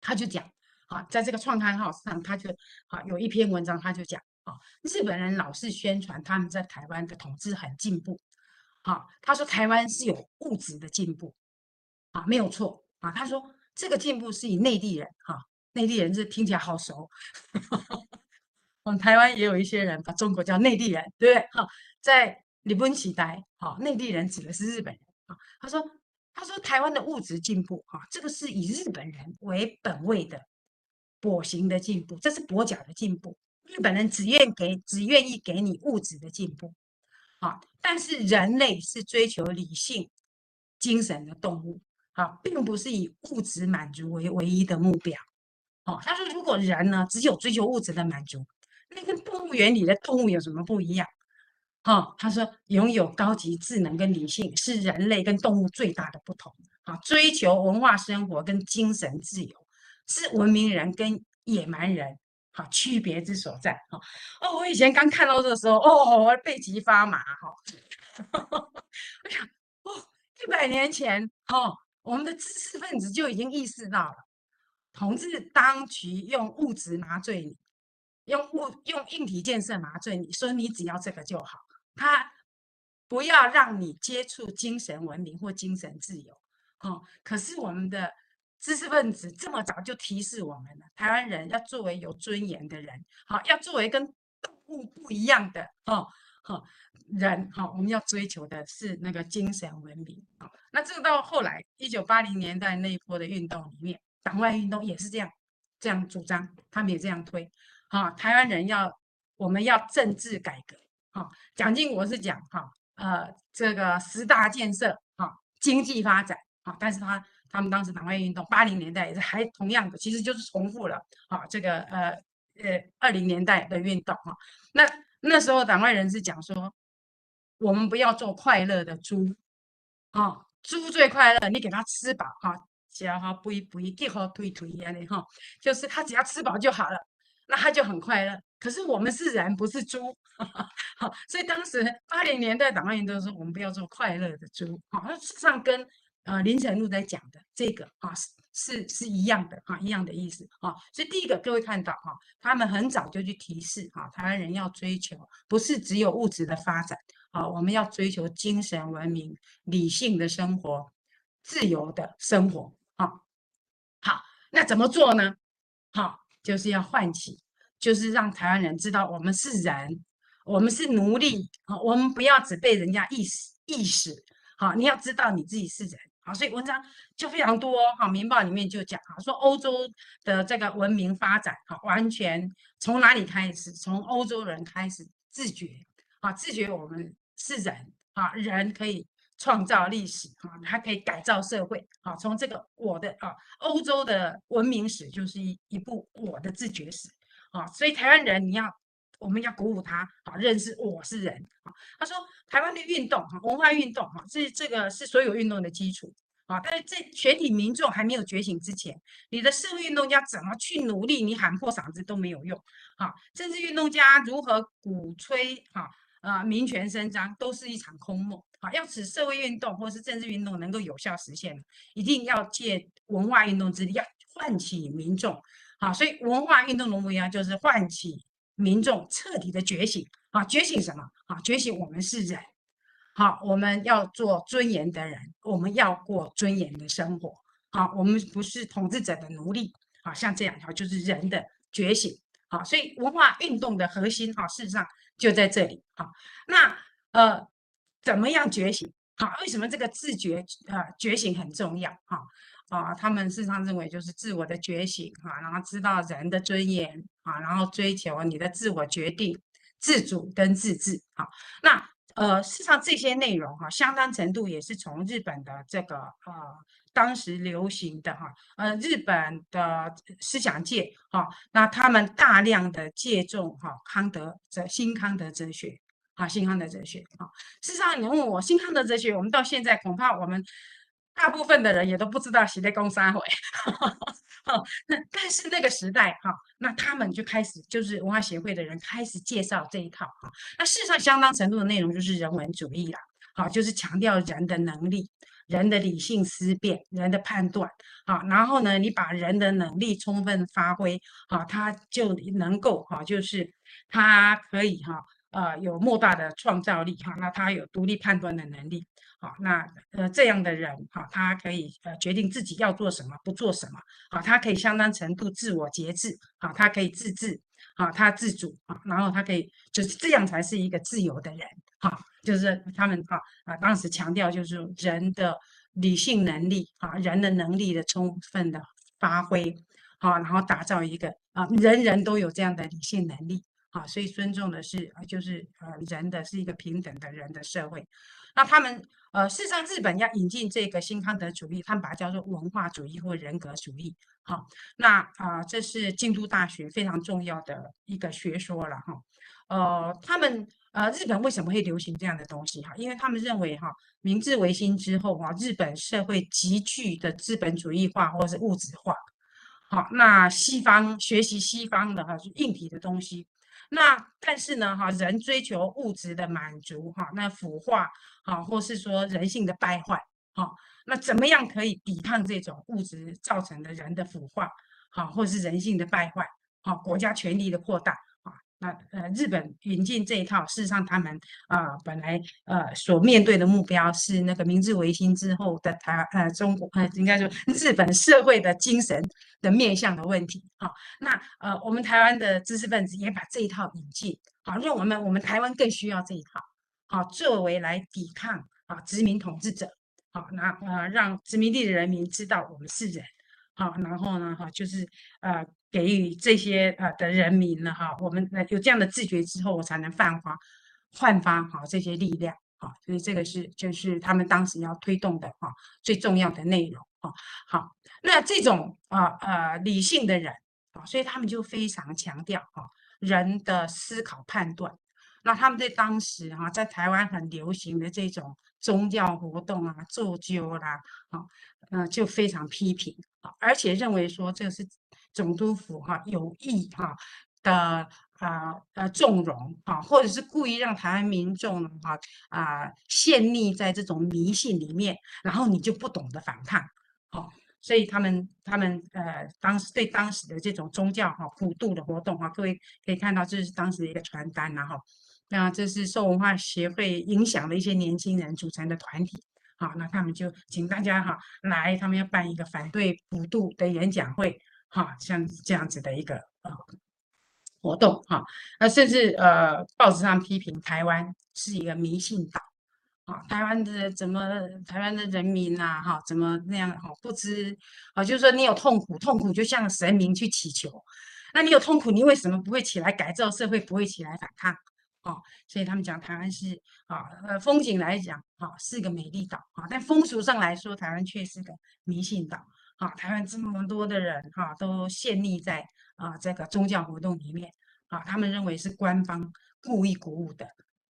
他就讲啊，在这个创刊号上，他就啊有一篇文章，他就讲。啊，日本人老是宣传他们在台湾的统治很进步，啊，他说台湾是有物质的进步，啊，没有错，啊，他说这个进步是以内地人，哈，内地人这听起来好熟，我们台湾也有一些人把中国叫内地人，对不对？哈，在日本时代，哈，内地人指的是日本人，啊，他说他说台湾的物质进步，哈，这个是以日本人为本位的跛行的进步，这是跛脚的进步。日本人只愿给，只愿意给你物质的进步，啊，但是人类是追求理性、精神的动物，啊，并不是以物质满足为唯一的目标，哦，他说，如果人呢只有追求物质的满足，那跟动物园里的动物有什么不一样？哈，他说，拥有高级智能跟理性是人类跟动物最大的不同，啊，追求文化生活跟精神自由是文明人跟野蛮人。好，区别之所在。哈哦，我以前刚看到这个时候，哦，我背脊发麻。哈，我想，哦，一百年前，哈，我们的知识分子就已经意识到了，统治当局用物质麻醉你，用物用硬体建设麻醉你，说你只要这个就好，他不要让你接触精神文明或精神自由。哈，可是我们的。知识分子这么早就提示我们了，台湾人要作为有尊严的人，好，要作为跟动物不一样的哦，好人，好，我们要追求的是那个精神文明。好，那这个到后来一九八零年代那一波的运动里面，党外运动也是这样这样主张，他们也这样推。好，台湾人要我们要政治改革。好，蒋经国是讲哈，呃，这个十大建设，好，经济发展，好，但是他。他们当时党外运动，八零年代也是还同样的，其实就是重复了啊，这个呃呃二零年代的运动哈。那那时候党外人士讲说，我们不要做快乐的猪啊，猪最快乐，你给它吃饱哈，只要它不一不一，给好推推呀的哈，就是它只要吃饱就好了。那他就很快乐。可是我们是人，不是猪，好，所以当时八零年代档案员都说我们不要做快乐的猪，好，那事实上跟呃林呈禄在讲的这个啊是是是一样的哈，一样的意思啊。所以第一个各位看到哈，他们很早就去提示哈，台湾人要追求不是只有物质的发展啊，我们要追求精神文明、理性的生活、自由的生活啊。好，那怎么做呢？好，就是要唤起。就是让台湾人知道我们是人，我们是奴隶啊，我们不要只被人家意识意识，好，你要知道你自己是人，好，所以文章就非常多哈，《民报》里面就讲啊，说欧洲的这个文明发展哈，完全从哪里开始？从欧洲人开始自觉啊，自觉我们是人啊，人可以创造历史啊，还可以改造社会啊，从这个我的啊，欧洲的文明史就是一一部我的自觉史。啊，所以台湾人，你要，我们要鼓舞他，啊，认识我是人，啊，他说台湾的运动，哈，文化运动，哈，这这个是所有运动的基础，啊，但是在全体民众还没有觉醒之前，你的社会运动家怎么去努力，你喊破嗓子都没有用，啊，政治运动家如何鼓吹，哈，啊，民权伸张，都是一场空梦，啊，要使社会运动或是政治运动能够有效实现，一定要借文化运动之力，要唤起民众。好，所以文化运动的目标就是唤起民众彻底的觉醒。啊，觉醒什么？啊，觉醒我们是人。好，我们要做尊严的人，我们要过尊严的生活。好，我们不是统治者的奴隶。好，像这样，条，就是人的觉醒。好，所以文化运动的核心，哈，事实上就在这里。好，那呃，怎么样觉醒？好，为什么这个自觉呃觉醒很重要？哈。啊，他们事实上认为就是自我的觉醒啊，然后知道人的尊严啊，然后追求你的自我决定、自主跟自治啊。那呃，事实上这些内容哈，相当程度也是从日本的这个呃当时流行的哈呃日本的思想界哈，那他们大量的借重哈康德哲新康德哲学啊，新康德哲学啊。事实上，你问我新康德哲学，我们到现在恐怕我们。大部分的人也都不知道谁在攻三回，那但是那个时代哈，那他们就开始就是文化协会的人开始介绍这一套哈，那事实上相当程度的内容就是人文主义了，好，就是强调人的能力、人的理性思辨、人的判断，好，然后呢，你把人的能力充分发挥，好，他就能够哈，就是他可以哈，呃，有莫大的创造力哈，那他有独立判断的能力。好，那呃这样的人哈，他可以呃决定自己要做什么，不做什么。好，他可以相当程度自我节制。好，他可以自治。好，他自主。啊，然后他可以就是这样才是一个自由的人。好，就是他们哈啊当时强调就是人的理性能力啊，人的能力的充分的发挥。好，然后打造一个啊人人都有这样的理性能力。啊，所以尊重的是啊就是呃人的是一个平等的人的社会。那他们。呃，事实上，日本要引进这个新康德主义，他们把它叫做文化主义或人格主义。好，那啊、这是京都大学非常重要的一个学说了哈。呃，他们呃，日本为什么会流行这样的东西哈？因为他们认为哈，明治维新之后啊，日本社会急剧的资本主义化或者是物质化。好，那西方学习西方的哈，是硬体的东西。那但是呢，哈，人追求物质的满足，哈，那腐化，哈，或是说人性的败坏，哈，那怎么样可以抵抗这种物质造成的人的腐化，哈，或是人性的败坏，哈，国家权力的扩大。那呃，日本引进这一套，事实上他们啊、本来呃所面对的目标是那个明治维新之后的台呃中国呃应该说日本社会的精神的面向的问题。好，那呃我们台湾的知识分子也把这一套引进，好，让我们我们台湾更需要这一套，好，作为来抵抗啊殖民统治者，好，那呃让殖民地的人民知道我们是人，好，然后呢哈就是呃。给予这些呃的人民了哈，我们那有这样的自觉之后，我才能焕发焕发好这些力量啊，所以这个是就是他们当时要推动的哈最重要的内容啊。好，那这种啊呃理性的人啊，所以他们就非常强调哈人的思考判断。那他们在当时哈在台湾很流行的这种宗教活动啊，做灸啦啊，嗯就非常批评啊，而且认为说这是。总督府哈有意哈的啊呃纵容啊，或者是故意让台湾民众哈啊，陷溺在这种迷信里面，然后你就不懂得反抗，好、所以他们他们呃当时对当时的这种宗教哈普渡的活动哈、各位可以看到这是当时的一个传单呐哈，那这是受文化协会影响的一些年轻人组成的团体。好，那他们就请大家哈来，他们要办一个反对普渡的演讲会，哈，像这样子的一个呃活动哈，那甚至呃报纸上批评台湾是一个迷信岛，啊，台湾的怎么台湾的人民呐哈怎么那样哈不知啊，就是说你有痛苦，痛苦就向神明去祈求，那你有痛苦，你为什么不会起来改造社会，不会起来反抗？哦，所以他们讲台湾是啊，呃，风景来讲啊是个美丽岛啊，但风俗上来说，台湾却是个迷信岛啊。台湾这么多的人哈，都陷溺在啊这个宗教活动里面啊，他们认为是官方故意鼓舞的，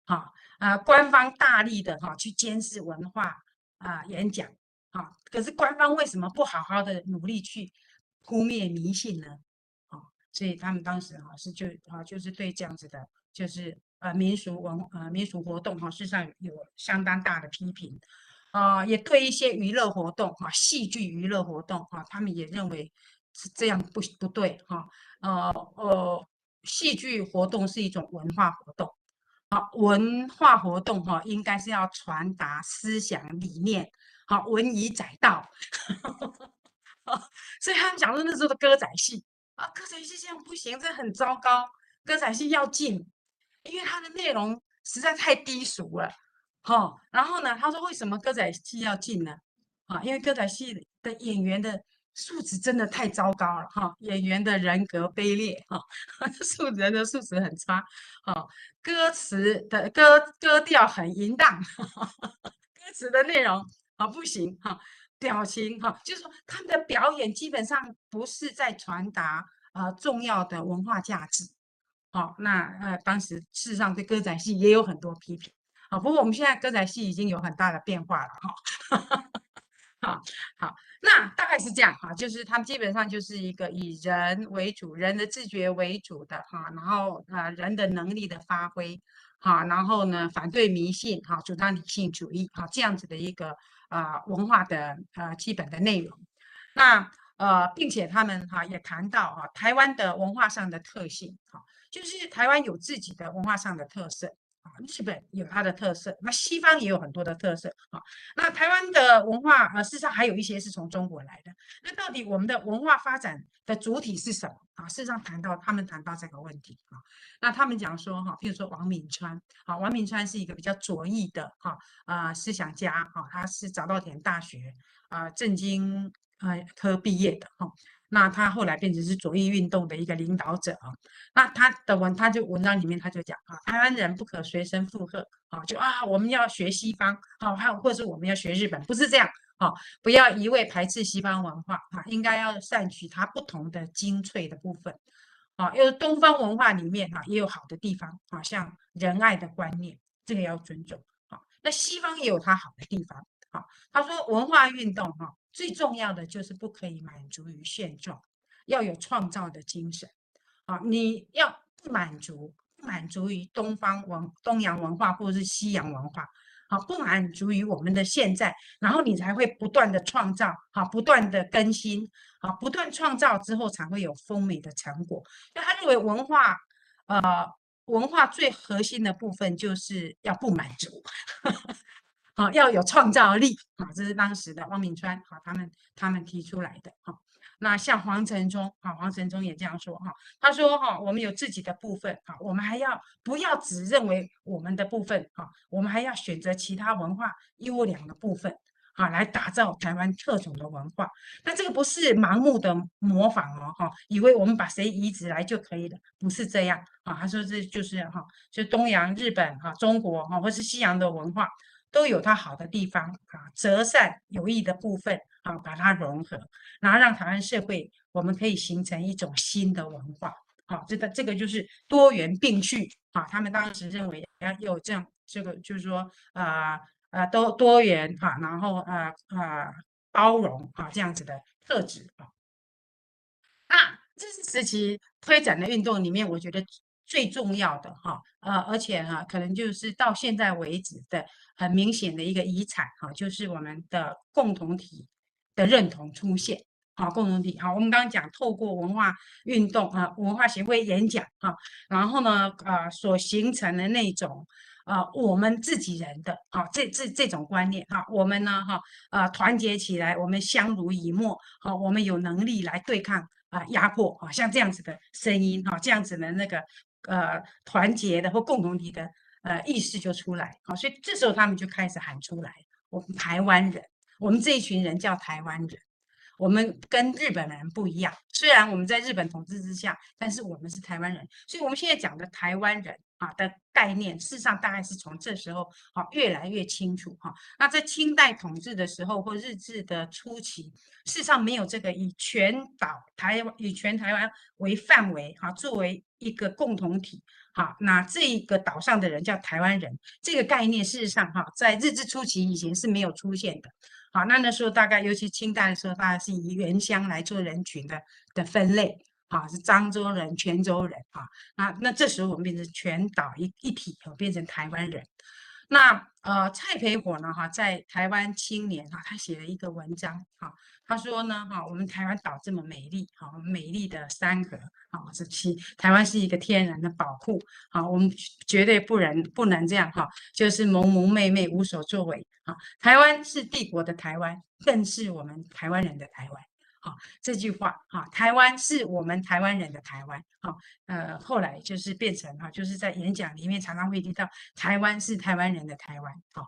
哈啊，官方大力的哈去监视文化啊演讲啊，可是官方为什么不好好的努力去扑灭迷信呢？啊，所以他们当时哈是就啊就是对这样子的，就是。呃，民俗文呃民俗活动哈，事实上有相当大的批评，啊、也对一些娱乐活动哈，戏剧娱乐活动哈，他们也认为是这样不不对哈，呃呃，戏剧活动是一种文化活动，啊，文化活动哈，应该是要传达思想理念，好，文以载道，所以他们讲说那时候的歌仔戏啊，歌仔戏这样不行，这很糟糕，歌仔戏要禁。因为它的内容实在太低俗了，哈。然后呢，他说为什么歌仔戏要禁呢？啊，因为歌仔戏的演员的素质真的太糟糕了，哈。演员的人格卑劣，哈，素人的素质很差，哈。歌词的歌歌调很淫荡，歌词的内容啊不行，哈。表情哈，就是说他们的表演基本上不是在传达啊重要的文化价值。好，那呃，当时事实上对歌仔戏也有很多批评，好，不过我们现在歌仔戏已经有很大的变化了，哈，好，好，那大概是这样哈，就是他们基本上就是一个以人为主，人的自觉为主的哈，然后啊，人的能力的发挥，哈，然后呢，反对迷信，哈，主张理性主义，哈，这样子的一个啊文化的呃基本的内容，那呃，并且他们哈也谈到哈台湾的文化上的特性，哈。就是台湾有自己的文化上的特色日本有它的特色，那西方也有很多的特色啊。那台湾的文化啊，事实上还有一些是从中国来的。那到底我们的文化发展的主体是什么啊？事实上谈到他们谈到这个问题啊，那他们讲说哈，譬如说王敏川啊，王敏川是一个比较左翼的哈啊思想家哈，他是早稻田大学啊政经啊科毕业的哈。那他后来变成是左翼运动的一个领导者啊，那他的文，他就文章里面他就讲啊，台湾人不可随声附和啊，就啊我们要学西方啊，还有或者是我们要学日本，不是这样啊，不要一味排斥西方文化啊，应该要善取它不同的精粹的部分。啊，因为东方文化里面啊也有好的地方啊，像仁爱的观念，这个要尊重啊，那西方也有它好的地方啊，他说文化运动哈。最重要的就是不可以满足于现状，要有创造的精神。啊，你要不满足，不满足于东方文、东洋文化或者是西洋文化，啊，不满足于我们的现在，然后你才会不断的创造，啊，不断的更新，啊，不断创造之后才会有丰美的成果。那他认为文化，呃，文化最核心的部分就是要不满足。啊，要有创造力啊！这是当时的汪明川啊，他们他们提出来的哈。那像黄承宗啊，黄承宗也这样说哈。他说哈，我们有自己的部分啊，我们还要不要只认为我们的部分啊？我们还要选择其他文化优良的部分啊，来打造台湾特种的文化。那这个不是盲目的模仿哦，哈，以为我们把谁移植来就可以了，不是这样啊。他说这就是哈，就东洋、日本哈、中国哈，或是西洋的文化。都有它好的地方啊，折善有益的部分啊，把它融合，然后让台湾社会我们可以形成一种新的文化。好，这个这个就是多元并蓄啊。他们当时认为要有这样，这个就是说啊啊多多元哈，然后啊啊包容啊这样子的特质啊。那这是时期推展的运动里面，我觉得最重要的哈，呃，而且哈，可能就是到现在为止的很明显的一个遗产哈，就是我们的共同体的认同出现。好，共同体好，我们刚刚讲透过文化运动啊，文化协会演讲啊，然后呢，呃，所形成的那种啊，我们自己人的啊，这这这种观念哈，我们呢哈啊，团结起来，我们相濡以沫，好，我们有能力来对抗啊压迫啊，像这样子的声音哈，这样子的那个呃团结的或共同体的呃意识就出来，好，所以这时候他们就开始喊出来，我们台湾人，我们这一群人叫台湾人。我们跟日本人不一样，虽然我们在日本统治之下，但是我们是台湾人，所以我们现在讲的台湾人啊的概念，事实上大概是从这时候啊越来越清楚哈。那在清代统治的时候或日治的初期，事实上没有这个以全岛台湾以全台湾为范围哈，作为一个共同体哈，那这一个岛上的人叫台湾人，这个概念事实上哈，在日治初期以前是没有出现的。好，那那时候大概，尤其清代的时候，大概是以原乡来做人群的的分类，啊，是漳州人、泉州人，啊，那那这时候我们变成全岛一一体，变成台湾人。那呃，蔡培火呢，哈，在台湾青年哈，他写了一个文章，哈，他说呢，哈，我们台湾岛这么美丽，哈，美丽的山河，啊，这其台湾是一个天然的宝库，啊，我们绝对不能不能这样，哈，就是蒙蒙昧昧无所作为，啊，台湾是帝国的台湾，更是我们台湾人的台湾。好，这句话哈，台湾是我们台湾人的台湾。好，呃，后来就是变成哈，就是在演讲里面常常会提到台湾是台湾人的台湾。好，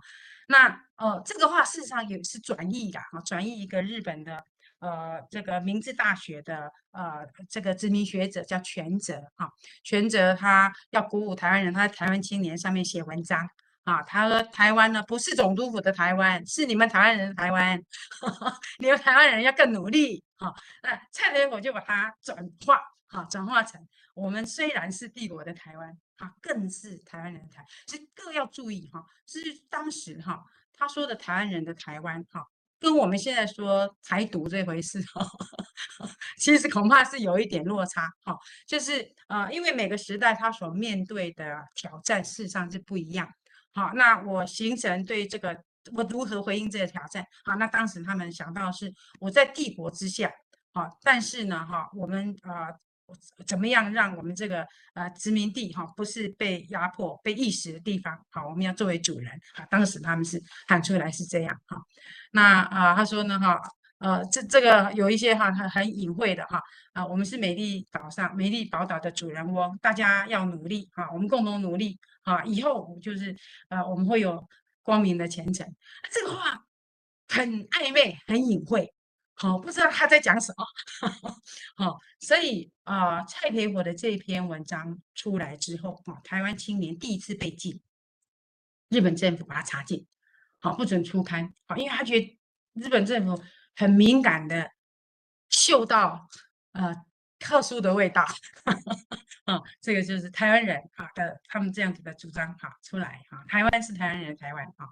那呃，这个话事实上也是转译的哈，转译一个日本的呃这个明治大学的呃这个知名学者叫全泽哈，全泽他要鼓舞台湾人，他在台湾青年上面写文章。啊，他说台湾呢不是总督府的台湾，是你们台湾人的台湾，你们台湾人要更努力。哈，那蔡培火就把它转化，哈，转化成我们虽然是帝国的台湾，啊，更是台湾人的台湾。所以各要注意哈，是当时哈他说的台湾人的台湾，哈，跟我们现在说台独这回事，哈，其实恐怕是有一点落差，哈，就是呃，因为每个时代他所面对的挑战事实上是不一样。好，那我形成对这个我如何回应这个挑战？好，那当时他们想到是我在帝国之下，好，但是呢，哈，我们啊、怎么样让我们这个呃殖民地哈不是被压迫、被意识的地方？好，我们要作为主人。啊，当时他们是喊出来是这样。哈，那啊、他说呢，哈。呃，这这个有一些哈很很隐晦的哈啊，我们是美丽岛上美丽宝岛的主人翁，大家要努力哈，我们共同努力啊，以后就是呃我们会有光明的前程。这个话很暧昧，很隐晦，好，不知道他在讲什么，好，所以啊、蔡培火的这篇文章出来之后啊，台湾青年第一次被禁，日本政府把他查禁，好，不准出刊，好，因为他觉得日本政府。很敏感的嗅到呃特殊的味道，啊，这个就是台湾人啊的他们这样子的主张哈出来哈，台湾是台湾人台湾啊，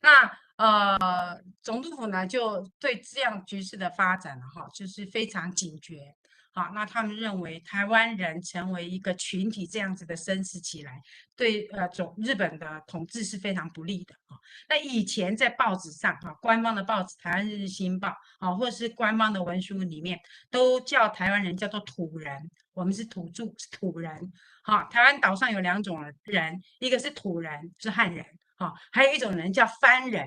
那呃总督府呢就对这样局势的发展哈就是非常警觉。好，那他们认为台湾人成为一个群体这样子的声势起来，对呃总日本的统治是非常不利的啊。那以前在报纸上哈，官方的报纸《台湾日日新报》啊，或者是官方的文书里面，都叫台湾人叫做土人，我们是土著，是土人。好，台湾岛上有两种人，一个是土人，是汉人，好，还有一种人叫番人，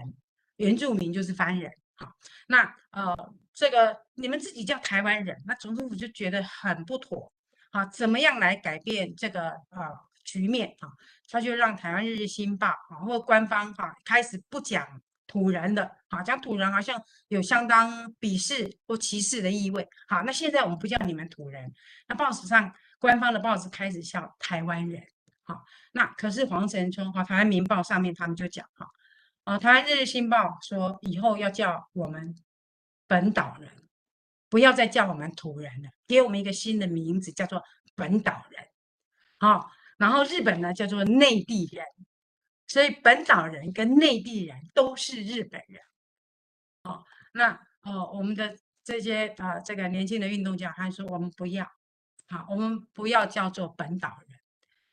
原住民就是番人。好，那呃。这个你们自己叫台湾人，那总统府就觉得很不妥，啊，怎么样来改变这个啊局面啊？他就让台湾日日新报啊或官方哈、啊、开始不讲土人的，啊，讲土人好像有相当鄙视或歧视的意味。好，那现在我们不叫你们土人，那报纸上官方的报纸开始叫台湾人。好，那可是黄承聪哈台湾民报上面他们就讲哈，啊，台湾日日新报说以后要叫我们。本岛人，不要再叫我们土人了，给我们一个新的名字，叫做本岛人。好，然后日本呢叫做内地人，所以本岛人跟内地人都是日本人。好，那哦我们的这些啊、这个年轻的运动家，他说我们不要好，我们不要叫做本岛人。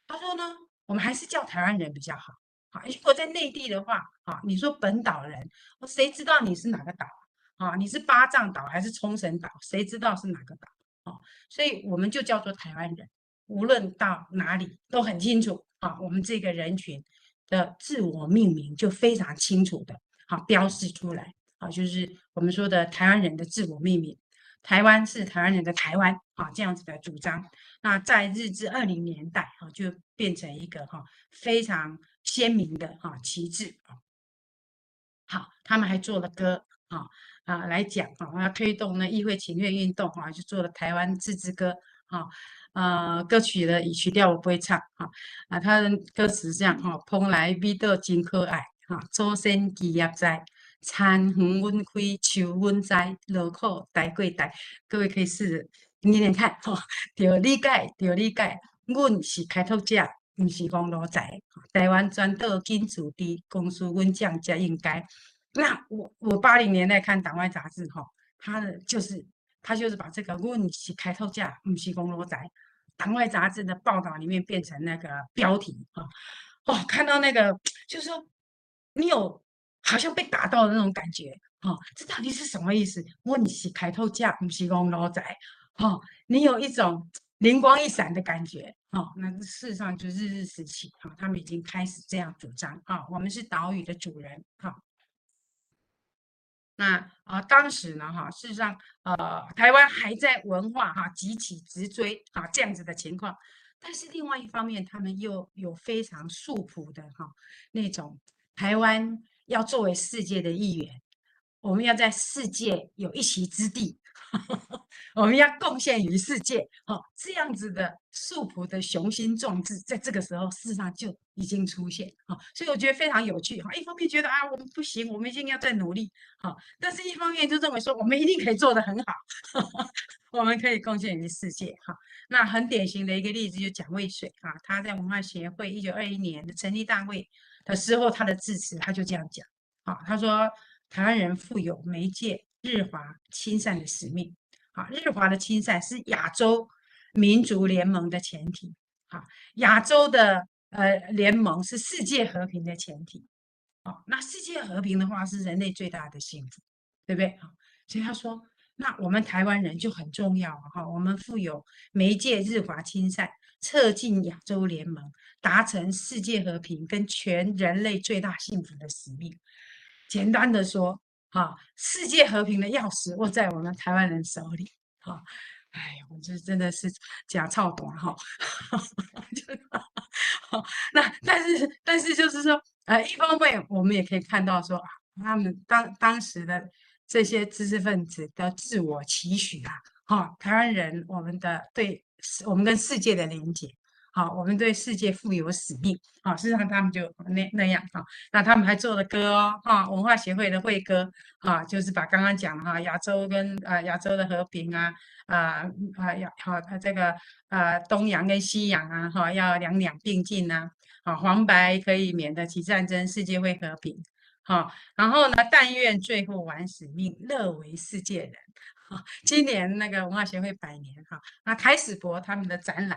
他说呢，我们还是叫台湾人比较好。好，如果在内地的话，啊，你说本岛人，我谁知道你是哪个岛？啊，啊你是八丈岛还是冲绳岛？谁知道是哪个岛？啊，所以我们就叫做台湾人。无论到哪里都很清楚啊，我们这个人群的自我命名就非常清楚的，好标示出来啊，就是我们说的台湾人的自我命名。台湾是台湾人的台湾啊，这样子的主张。那在日治二零年代啊，就变成一个哈非常鲜明的哈旗帜啊。好，他们还做了歌啊啊来讲啊，我要推动呢议会请愿运动啊，就做了台湾自治歌啊。呃，歌曲的曲调我不会唱哈啊，他的歌词是这样哈：蓬莱味道真可爱哈，祖先基业在。田园温开，树阮栽，劳苦大过待。各位可以试着念念看，哈，要理解，要理解。阮是开拓者，毋是讲奴才。台湾专岛仅处地，公司阮讲才应该。那我我八零年代看党外杂志，哈，他的就是他就是把这个阮是开拓者，毋是公罗仔。党外杂志的报道里面变成那个标题，啊，哦，看到那个就是说你有。好像被打到的那种感觉，哈、哦，这到底是什么意思？问是开拓者，不是讲奴才，哈、哦，你有一种灵光一闪的感觉，哈、哦，那事实上就日日时期，哈、哦，他们已经开始这样主张，啊、哦，我们是岛屿的主人，哈、哦，那啊、当时呢，哈，事实上，呃，台湾还在文化，哈，急起直追，啊，这样子的情况，但是另外一方面，他们又有非常素朴的，哈，那种台湾。要作为世界的一员，我们要在世界有一席之地，我们要贡献于世界。哦，这样子的素朴的雄心壮志，在这个时候事实上就已经出现。哈，所以我觉得非常有趣。哈，一方面觉得啊，我们不行，我们一定要再努力。哈，但是一方面就认为说，我们一定可以做得很好，我们可以贡献于世界。哈，那很典型的一个例子就蒋渭水啊，他在文化协会一九二一年的成立大会。的时候，他的致辞他就这样讲，啊，他说台湾人富有媒介日华亲善的使命，啊，日华的亲善是亚洲民族联盟的前提，啊，亚洲的呃联盟是世界和平的前提，啊，那世界和平的话是人类最大的幸福，对不对？啊，所以他说，那我们台湾人就很重要，哈，我们负有媒介日华亲善。策进亚洲联盟，达成世界和平跟全人类最大幸福的使命。简单的说，啊，世界和平的钥匙握在我们台湾人手里。哈，哎，我这真的是假操短哈。那但是但是就是说，呃，一方面我们也可以看到说，啊他们当当时的这些知识分子的自我期许啊，哈，台湾人我们的对。我们跟世界的连接，好，我们对世界负有使命，好，事实上他们就那那样，哈，那他们还做了歌哦，哈，文化协会的会歌，啊，就是把刚刚讲哈亚洲跟啊亚洲的和平啊，啊啊要好，这个啊东洋跟西洋啊，哈，要两两并进呐，好，黄白可以免得起战争，世界会和平，好，然后呢，但愿最后完使命，乐为世界人。今年那个文化协会百年哈，那台史博他们的展览，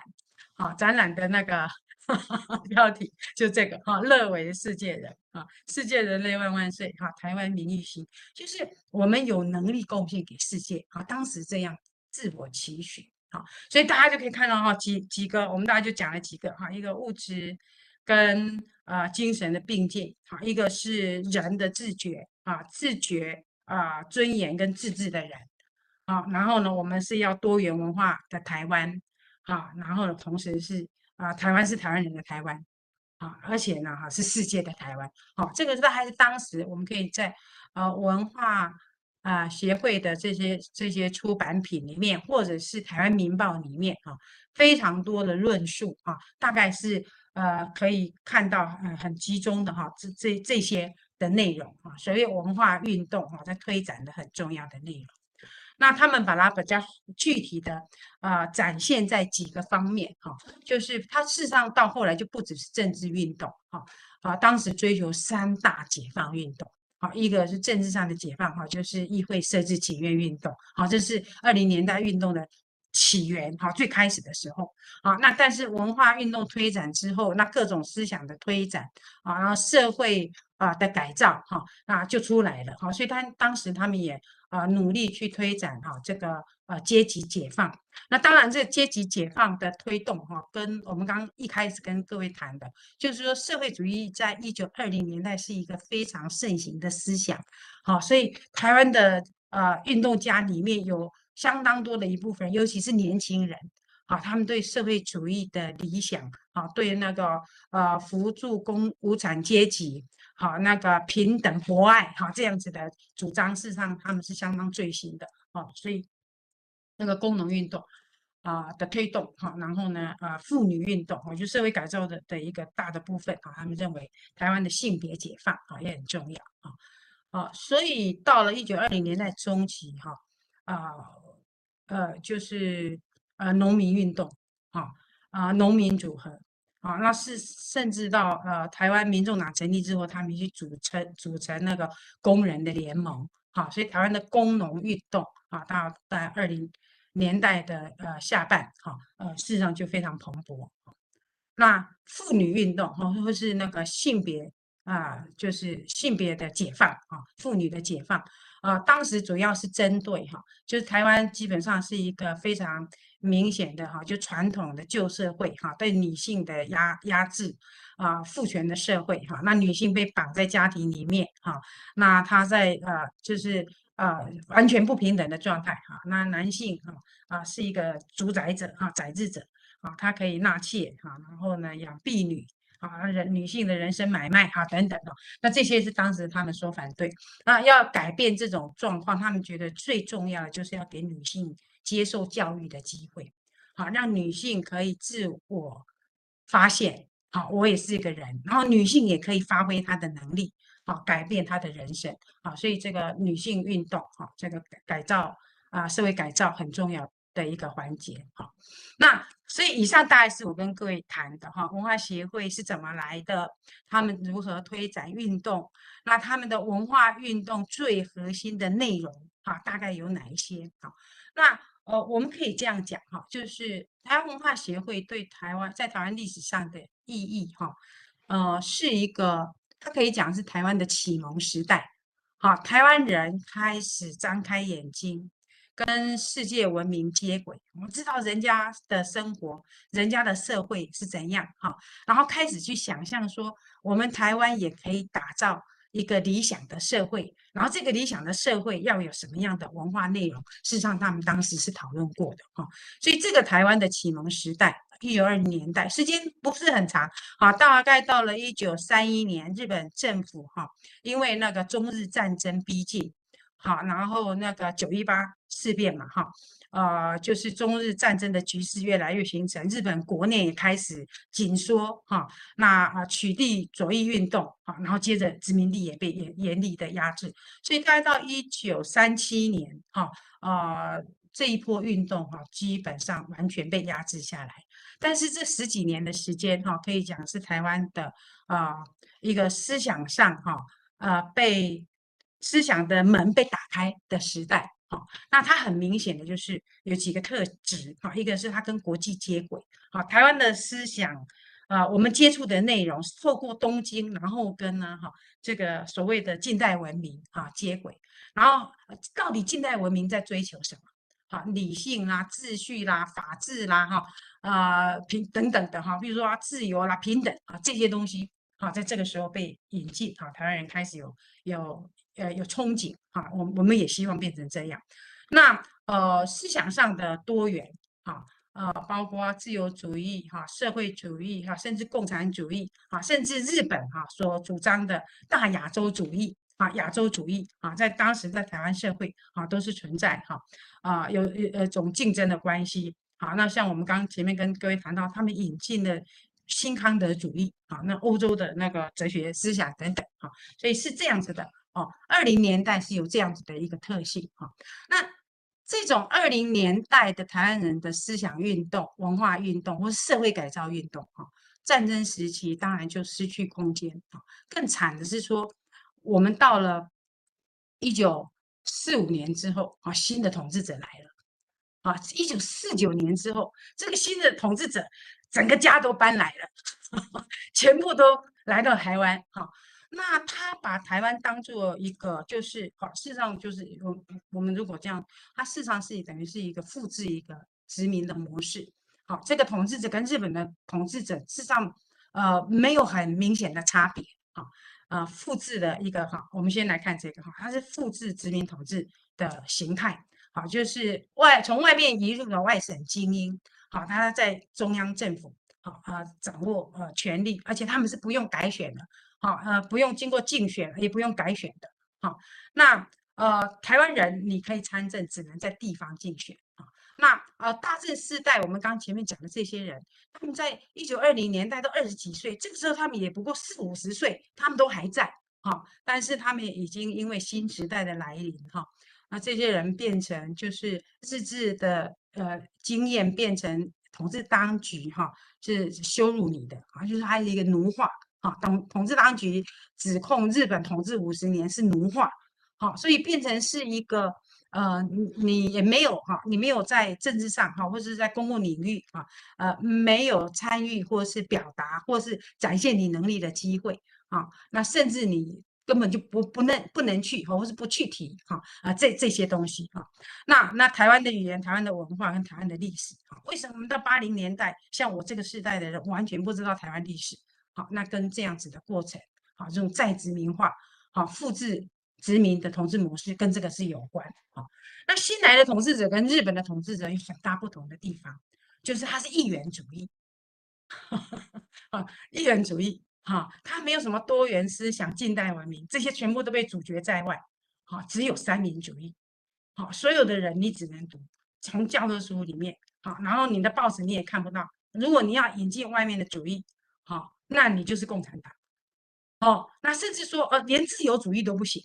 啊展览的那个 标题就这个哈，乐为世界人啊，世界人类万万岁哈，台湾名誉兴，就是我们有能力贡献给世界啊，当时这样自我期许啊，所以大家就可以看到哈几几个，我们大家就讲了几个哈，一个物质跟啊精神的并进，好，一个是人的自觉啊，自觉啊尊严跟自治的人。啊，然后呢，我们是要多元文化的台湾，啊，然后呢，同时是啊，台湾是台湾人的台湾，啊，而且呢，哈，是世界的台湾，好，这个是还是当时我们可以在呃文化啊协会的这些这些出版品里面，或者是台湾民报里面啊，非常多的论述啊，大概是呃可以看到呃很集中的哈，这这这些的内容啊，所谓文化运动哈，在推展的很重要的内容。那他们把它比较具体的啊、展现在几个方面哈，就是它事实上到后来就不只是政治运动哈啊，当时追求三大解放运动啊，一个是政治上的解放哈，就是议会设置请愿运动好，这是二零年代运动的起源哈，最开始的时候啊，那但是文化运动推展之后，那各种思想的推展啊，然后社会啊的改造哈，啊就出来了哈，所以他当时他们也啊努力去推展哈这个呃阶级解放。那当然这阶级解放的推动哈，跟我们刚刚一开始跟各位谈的，就是说社会主义在一九二零年代是一个非常盛行的思想，好，所以台湾的呃运动家里面有。相当多的一部分，尤其是年轻人，啊，他们对社会主义的理想，啊，对那个呃扶助工无产阶级，好，那个平等博爱，哈，这样子的主张，事实上他们是相当最新的，啊，所以那个工农运动啊的推动，哈，然后呢，啊，妇女运动，我觉得社会改造的的一个大的部分，啊，他们认为台湾的性别解放，啊，也很重要，啊，啊，所以到了一九二零年代中期，哈，啊。呃，就是呃，农民运动，啊啊，农民组合，啊，那是甚至到呃，台湾民众党成立之后，他们去组成组成那个工人的联盟，啊，所以台湾的工农运动，啊，到在二零年代的呃下半，哈，呃，事实上就非常蓬勃。那妇女运动，哈，或是那个性别啊，就是性别的解放，啊，妇女的解放。啊，当时主要是针对哈，就是台湾基本上是一个非常明显的哈，就传统的旧社会哈，对女性的压压制啊，父权的社会哈，那女性被绑在家庭里面哈，那她在呃就是呃完全不平等的状态哈，那男性哈啊是一个主宰者哈，宰制者啊，他可以纳妾哈，然后呢养婢女。啊，人女性的人生买卖啊，等等的，那这些是当时他们说反对。那要改变这种状况，他们觉得最重要的就是要给女性接受教育的机会，好，让女性可以自我发现，好，我也是一个人，然后女性也可以发挥她的能力，好，改变她的人生，好，所以这个女性运动，哈，这个改造啊，社会改造很重要。的一个环节，好，那所以以上大概是我跟各位谈的哈，文化协会是怎么来的，他们如何推展运动，那他们的文化运动最核心的内容哈，大概有哪一些？好，那呃，我们可以这样讲哈，就是台湾文化协会对台湾在台湾历史上的意义哈，呃，是一个，它可以讲是台湾的启蒙时代，好，台湾人开始张开眼睛。跟世界文明接轨，我们知道人家的生活，人家的社会是怎样哈，然后开始去想象说，我们台湾也可以打造一个理想的社会，然后这个理想的社会要有什么样的文化内容，事实上他们当时是讨论过的哈，所以这个台湾的启蒙时代，一九二零年代，时间不是很长啊，大概到了一九三一年，日本政府哈，因为那个中日战争逼近。好，然后那个九一八事变嘛，哈，呃，就是中日战争的局势越来越形成，日本国内也开始紧缩，哈，那啊取缔左翼运动，啊，然后接着殖民地也被严严厉的压制，所以大概到一九三七年，哈，呃，这一波运动，哈，基本上完全被压制下来，但是这十几年的时间，哈，可以讲是台湾的啊一个思想上，哈，呃，被。思想的门被打开的时代，好，那它很明显的就是有几个特质，好，一个是它跟国际接轨，好，台湾的思想，啊，我们接触的内容是透过东京，然后跟呢，哈，这个所谓的近代文明啊接轨，然后到底近代文明在追求什么？好，理性啦、秩序啦、法治啦，哈，啊平等等的哈，比如说自由啦、平等啊这些东西，好，在这个时候被引进，好，台湾人开始有有。呃，有憧憬哈，我我们也希望变成这样。那呃，思想上的多元啊，呃，包括自由主义哈、社会主义哈，甚至共产主义啊，甚至日本哈所主张的大亚洲主义啊，亚洲主义啊，在当时在台湾社会啊都是存在哈啊，有呃种竞争的关系。好，那像我们刚前面跟各位谈到，他们引进了新康德主义啊，那欧洲的那个哲学思想等等啊，所以是这样子的。哦，二零年代是有这样子的一个特性哈。那这种二零年代的台湾人的思想运动、文化运动或社会改造运动哈，战争时期当然就失去空间啊。更惨的是说，我们到了一九四五年之后啊，新的统治者来了啊，一九四九年之后，这个新的统治者整个家都搬来了，全部都来到台湾。哈，那他把台湾当做一个，就是好，事实上就是我我们如果这样，他事实上是等于是一个复制一个殖民的模式。好，这个统治者跟日本的统治者事实上呃没有很明显的差别。哈。呃，复制的一个哈，我们先来看这个哈，它是复制殖民统治的形态，好，就是外从外面移入了外省精英，好，他在中央政府，好啊，掌握呃权力，而且他们是不用改选的，好，呃，不用经过竞选，也不用改选的，好，那呃，台湾人你可以参政，只能在地方竞选啊。那呃，大正世代，我们刚前面讲的这些人，他们在一九二零年代都二十几岁，这个时候他们也不过四五十岁，他们都还在哈、哦。但是他们已经因为新时代的来临哈、那这些人变成就是日治的呃经验变成统治当局哈、是羞辱你的啊，就是他是一个奴化哈，统、统治当局指控日本统治五十年是奴化，好、所以变成是一个。呃，你你也没有哈，你没有在政治上哈，或者是在公共领域啊，呃，没有参与或是表达或是展现你能力的机会啊，那甚至你根本就不不能不能去或是不去提哈啊这这些东西哈，那那台湾的语言、台湾的文化跟台湾的历史，为什么到八零年代，像我这个世代的人完全不知道台湾历史？好，那跟这样子的过程，好，这种再殖民化，好，复制。殖民的统治模式跟这个是有关啊。那新来的统治者跟日本的统治者有很大不同的地方，就是他是一元主义，啊，一元主义，哈，他没有什么多元思想、近代文明，这些全部都被阻绝在外，哈，只有三民主义，好，所有的人你只能读从教科书里面，好，然后你的报纸你也看不到。如果你要引进外面的主义，好，那你就是共产党，哦，那甚至说呃，连自由主义都不行。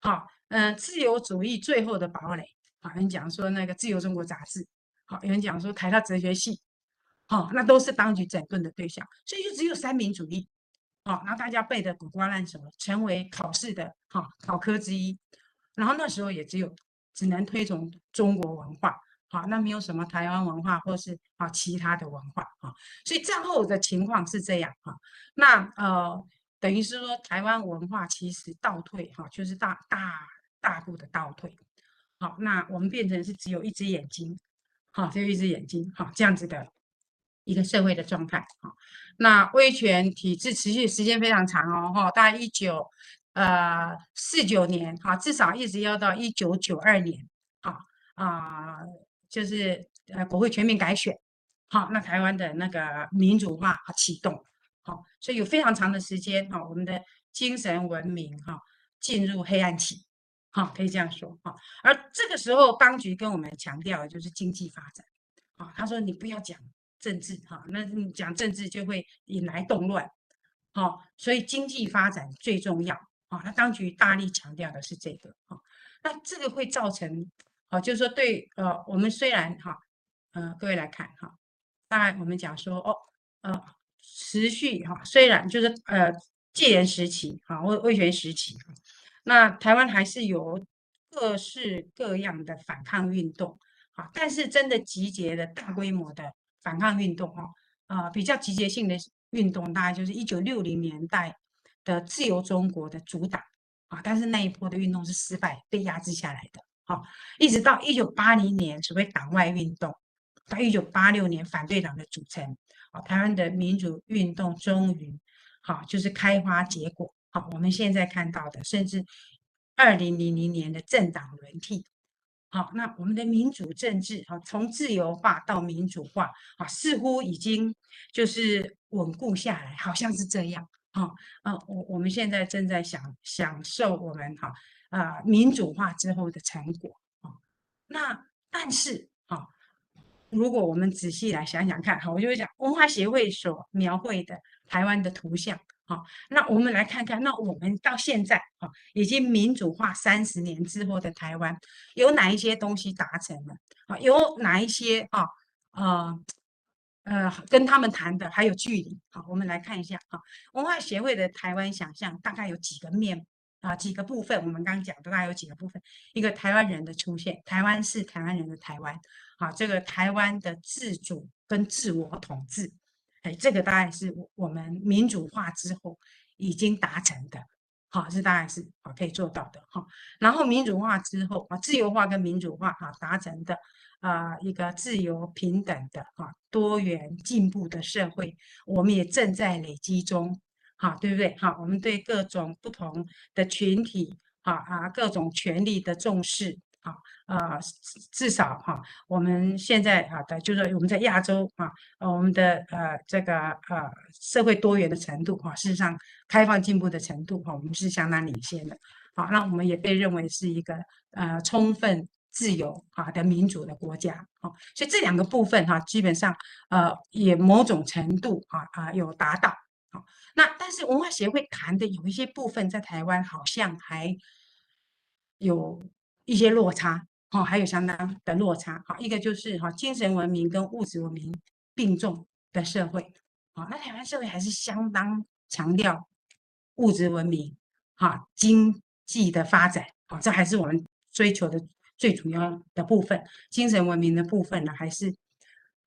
好，嗯，自由主义最后的堡垒，好，有人讲说那个《自由中国》杂志，好，有人讲说台大哲学系，好，那都是当局整顿的对象，所以就只有三民主义，好，然后大家背得滚瓜烂熟，成为考试的哈考科之一，然后那时候也只有只能推崇中国文化，好，那没有什么台湾文化或是啊其他的文化，哈，所以战后的情况是这样，哈，那呃。等于是说，台湾文化其实倒退，哈，就是大大大步的倒退。好，那我们变成是只有一只眼睛，好，只有一只眼睛，好，这样子的一个社会的状态。好，那威权体制持续时间非常长哦，哈，大概一九呃四九年，哈，至少一直要到一九九二年，好啊，就是呃国会全面改选，好，那台湾的那个民主化启动。好，所以有非常长的时间，哈，我们的精神文明，哈，进入黑暗期，好，可以这样说，哈。而这个时候，当局跟我们强调的就是经济发展，啊，他说你不要讲政治，哈，那你讲政治就会引来动乱，好，所以经济发展最重要，啊，那当局大力强调的是这个，啊，那这个会造成，啊，就是说对，呃，我们虽然，哈，呃，各位来看，哈，当然我们讲说，哦，呃。持续哈，虽然就是呃戒严时期哈，威威权时期哈，那台湾还是有各式各样的反抗运动啊，但是真的集结的大规模的反抗运动哈，啊比较集结性的运动，大概就是一九六零年代的自由中国的主打啊，但是那一波的运动是失败被压制下来的，好，一直到一九八零年所谓党外运动，到一九八六年反对党的组成。好，台湾的民主运动终于好，就是开花结果。好，我们现在看到的，甚至二零零零年的政党轮替。好，那我们的民主政治，好，从自由化到民主化，啊，似乎已经就是稳固下来，好像是这样。好，啊，我我们现在正在享享受我们哈啊民主化之后的成果。啊，那但是啊。如果我们仔细来想想看，哈，我就会讲文化协会所描绘的台湾的图像，哈，那我们来看看，那我们到现在，哈，已经民主化三十年之后的台湾，有哪一些东西达成了？啊，有哪一些啊？呃呃，跟他们谈的还有距离，好，我们来看一下，哈，文化协会的台湾想象大概有几个面啊几个部分，我们刚刚讲的大概有几个部分，一个台湾人的出现，台湾是台湾人的台湾，啊，这个台湾的自主跟自我统治，哎，这个大概是我们民主化之后已经达成的，好，这大概是啊可以做到的哈。然后民主化之后啊，自由化跟民主化啊达成的。啊，一个自由平等的啊，多元进步的社会，我们也正在累积中，哈，对不对？哈，我们对各种不同的群体，啊啊，各种权利的重视，啊啊，至少哈，我们现在啊的，就是我们在亚洲啊，我们的呃这个呃社会多元的程度，哈，事实上开放进步的程度，哈，我们是相当领先的，好，那我们也被认为是一个呃充分。自由啊的民主的国家，哦，所以这两个部分哈，基本上呃也某种程度啊啊有达到，好，那但是文化协会谈的有一些部分在台湾好像还有一些落差，哦，还有相当的落差，好，一个就是哈精神文明跟物质文明并重的社会，好，那台湾社会还是相当强调物质文明，哈，经济的发展，好，这还是我们追求的。最主要的部分，精神文明的部分呢，还是，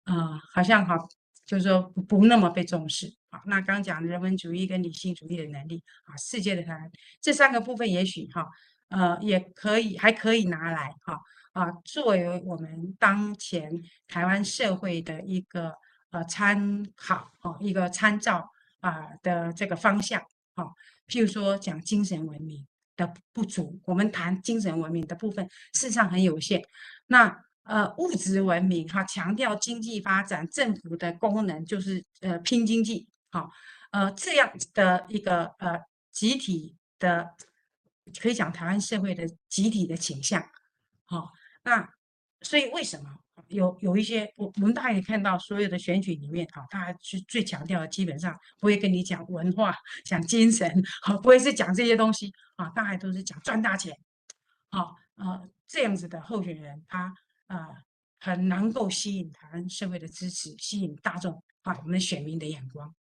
呃，好像哈，就是说不，那么被重视啊。那刚讲的人文主义跟理性主义的能力啊，世界的台湾这三个部分，也许哈，呃，也可以还可以拿来哈啊，作为我们当前台湾社会的一个呃参考哦，一个参照啊的这个方向哦，譬如说讲精神文明。的不足，我们谈精神文明的部分，事实上很有限。那呃，物质文明哈，强调经济发展，政府的功能就是呃拼经济，好，呃这样的一个呃集体的，可以讲台湾社会的集体的倾向，好，那所以为什么？有有一些，我我们大家也看到，所有的选举里面，啊，大家是最强调的，基本上不会跟你讲文化、讲精神，哈，不会是讲这些东西，啊，大概都是讲赚大钱，好，呃，这样子的候选人，他呃很能够吸引台湾社会的支持，吸引大众啊，我们选民的眼光，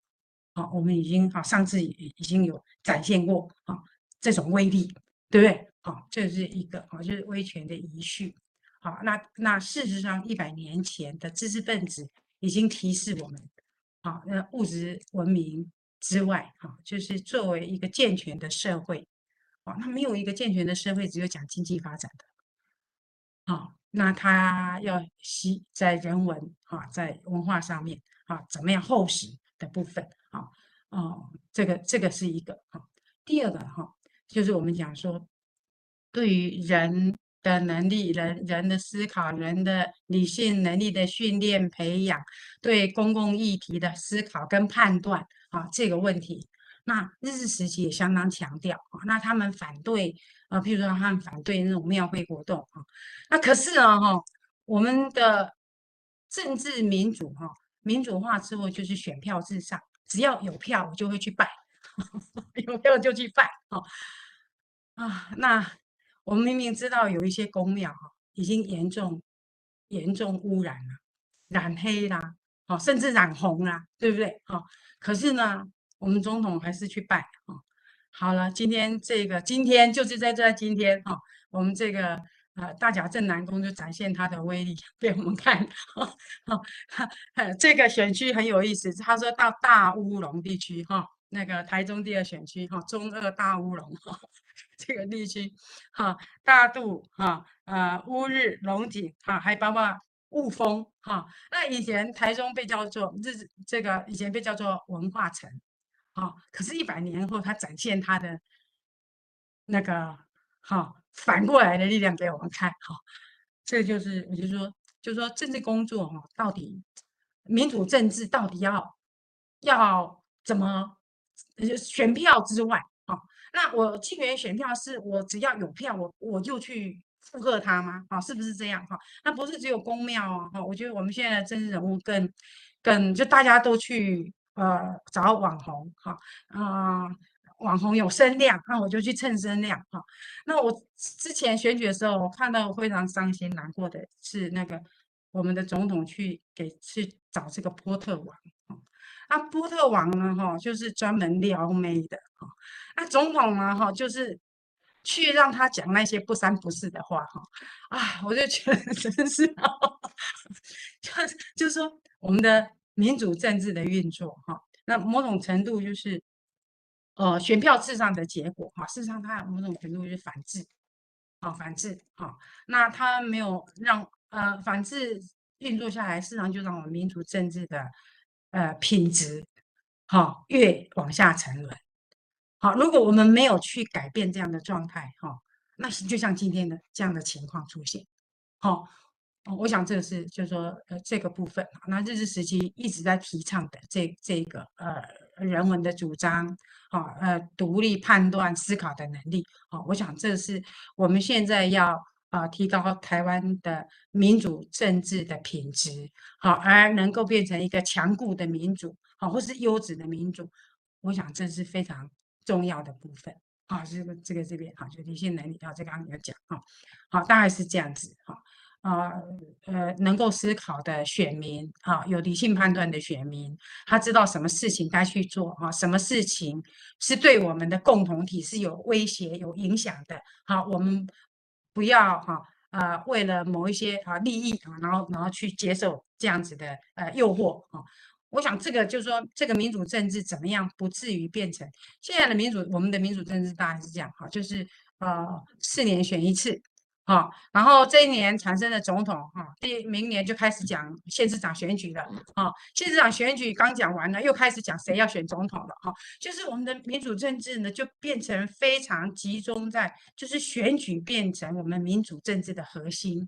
啊，我们已经啊上次已已经有展现过啊这种威力，对不对？好，这是一个啊，就是威权的遗绪。好，那那事实上，一百年前的知识分子已经提示我们，好，那物质文明之外，哈，就是作为一个健全的社会，啊，那没有一个健全的社会，只有讲经济发展的，好，那他要吸在人文，哈，在文化上面，啊，怎么样厚实的部分，啊，哦，这个这个是一个，哈，第二个，哈，就是我们讲说，对于人。的能力，人人的思考，人的理性能力的训练培养，对公共议题的思考跟判断啊，这个问题，那日治时期也相当强调啊。那他们反对啊，譬如说他们反对那种庙会活动啊。那可是啊，哈，我们的政治民主哈，民主化之后就是选票至上，只要有票我就会去拜，有票就去拜啊啊那。我们明明知道有一些公庙哈，已经严重严重污染了，染黑啦，好，甚至染红啦，对不对？好，可是呢，我们总统还是去拜啊。好了，今天这个今天就是在这今天哈，我们这个呃大甲镇南宫就展现它的威力被我们看。哈，这个选区很有意思，他说到大乌龙地区哈，那个台中第二选区哈，中二大乌龙哈。这个地区，哈，大肚，哈，呃，乌日、龙井，哈，还包括雾峰，哈。那以前台中被叫做日，这个以前被叫做文化城，哈。可是，一百年后，他展现他的那个，哈，反过来的力量给我们看，哈。这就是，我就说，就说政治工作，哈，到底民主政治到底要要怎么选票之外。那我庆元选票是我只要有票，我我就去附和他吗？啊，是不是这样？哈，那不是只有公庙啊。哈，我觉得我们现在的政治人物更更就大家都去呃找网红，哈啊，网红有声量，那我就去蹭声量，哈。那我之前选举的时候，我看到我非常伤心难过的是那个我们的总统去给去找这个波特王。那波特王呢？哈，就是专门撩妹的哈。那总统呢？哈，就是去让他讲那些不三不四的话哈啊，我就觉得真是，就就是说我们的民主政治的运作哈，那某种程度就是呃选票制上的结果哈，事实上它某种程度是反制，啊反制哈，那它没有让呃反制运作下来，事实上就让我们民主政治的呃品质哈越往下沉沦。好，如果我们没有去改变这样的状态，哈，那就像今天的这样的情况出现，好，我想这个是就是说呃这个部分，那日治时期一直在提倡的这这个呃人文的主张，好，呃独立判断思考的能力，好，我想这是我们现在要啊提高台湾的民主政治的品质，好，而能够变成一个强固的民主，好，或是优质的民主，我想这是非常。重要的部分啊，这个这个这边哈，就理性能力啊，这刚刚有讲哈，好，大概是这样子哈，啊呃，能够思考的选民啊，有理性判断的选民，他知道什么事情该去做哈，什么事情是对我们的共同体是有威胁、有影响的，好，我们不要哈呃，为了某一些啊利益啊，然后然后去接受这样子的呃诱惑啊。我想这个就是说，这个民主政治怎么样不至于变成现在的民主？我们的民主政治大概是这样哈，就是呃四年选一次，哈，然后这一年产生的总统哈，第明年就开始讲县市长选举了，哈，县市长选举刚讲完了，又开始讲谁要选总统了，哈，就是我们的民主政治呢，就变成非常集中在就是选举变成我们民主政治的核心。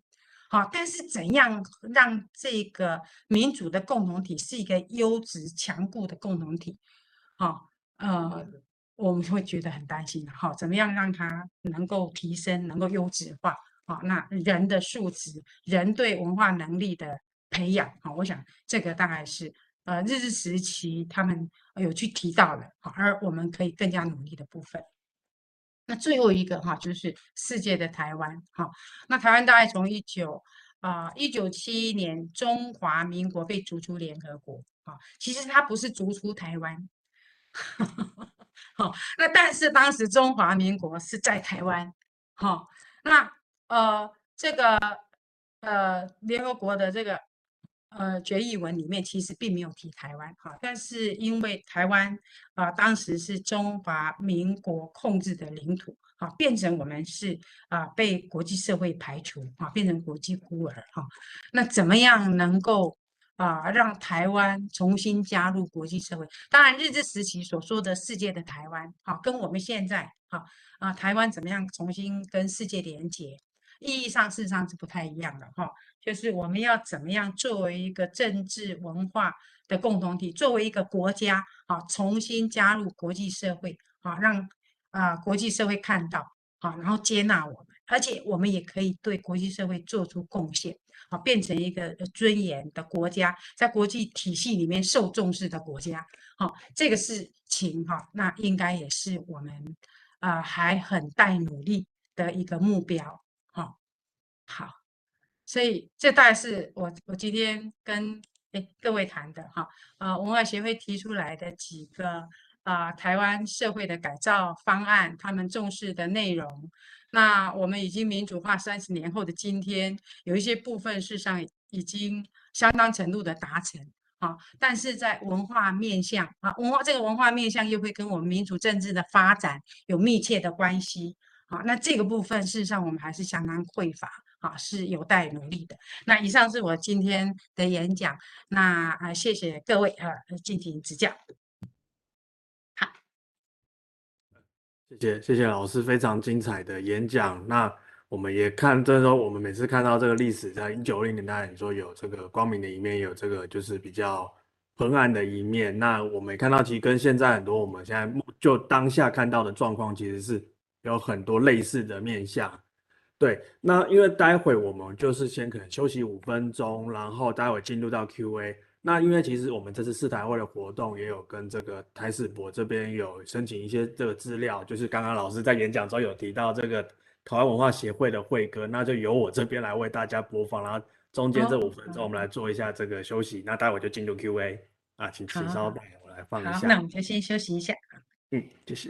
好，但是怎样让这个民主的共同体是一个优质强固的共同体？好，呃，我们会觉得很担心。好，怎么样让它能够提升，能够优质化？好，那人的素质，人对文化能力的培养，好，我想这个大概是呃日治时期他们有去提到的，好，而我们可以更加努力的部分。那最后一个哈，就是世界的台湾哈。那台湾大概从一九啊一九七一年中华民国被逐出联合国啊，其实它不是逐出台湾，好，那但是当时中华民国是在台湾，好，那呃这个呃联合国的这个。呃，决议文里面其实并没有提台湾哈，但是因为台湾啊、当时是中华民国控制的领土，哈，变成我们是啊、被国际社会排除啊，变成国际孤儿哈。那怎么样能够啊、让台湾重新加入国际社会？当然，日治时期所说的世界的台湾，哈，跟我们现在哈啊台湾怎么样重新跟世界连接？意义上事实上是不太一样的哈，就是我们要怎么样作为一个政治文化的共同体，作为一个国家啊，重新加入国际社会啊，让啊国际社会看到啊，然后接纳我们，而且我们也可以对国际社会做出贡献啊，变成一个尊严的国家，在国际体系里面受重视的国家。好，这个事情哈，那应该也是我们啊还很待努力的一个目标。好，所以这大概是我我今天跟诶各位谈的哈，呃文化协会提出来的几个啊、台湾社会的改造方案，他们重视的内容。那我们已经民主化三十年后的今天，有一些部分事实上已经相当程度的达成啊，但是在文化面向啊，文化这个文化面向又会跟我们民主政治的发展有密切的关系啊。那这个部分事实上我们还是相当匮乏。啊，是有待努力的。那以上是我今天的演讲。那啊，谢谢各位啊，敬请指教。好，谢谢谢谢老师非常精彩的演讲。那我们也看，就是说我们每次看到这个历史，在一九零年代，你说有这个光明的一面，有这个就是比较昏暗的一面。那我们也看到，其实跟现在很多我们现在目就当下看到的状况，其实是有很多类似的面向。对，那因为待会我们就是先可能休息五分钟，然后待会进入到 Q&A。那因为其实我们这次世台会的活动也有跟这个台史博这边有申请一些这个资料，就是刚刚老师在演讲中有提到这个台湾文化协会的会歌，那就由我这边来为大家播放，然后中间这五分钟我们来做一下这个休息，那待会就进入 Q&A 啊，请请稍等，我来放一下。好，那我们就先休息一下。嗯，谢谢。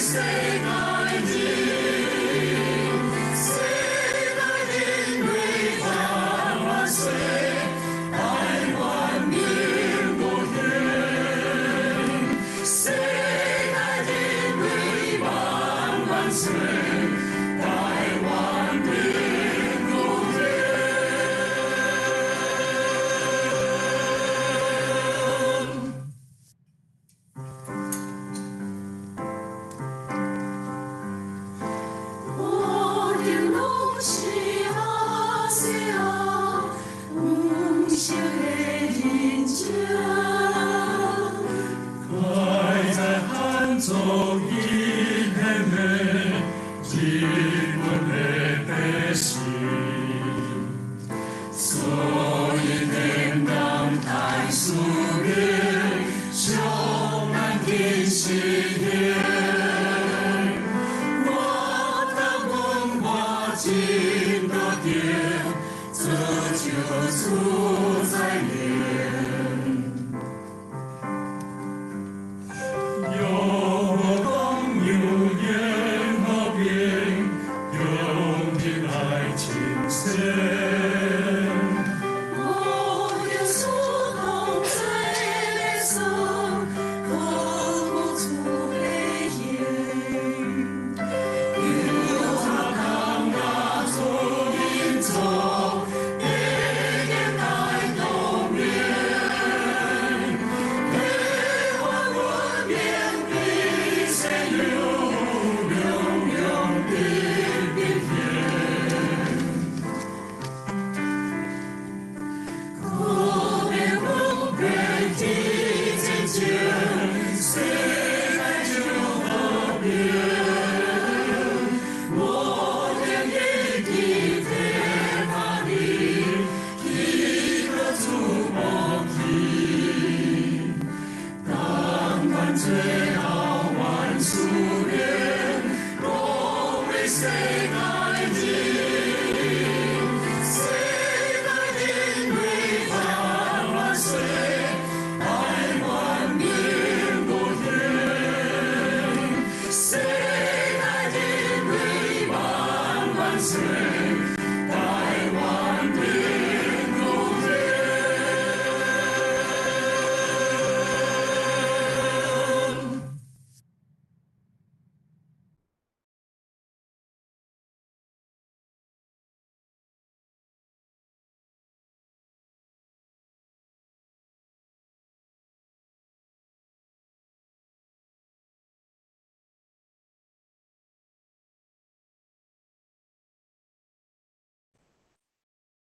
世界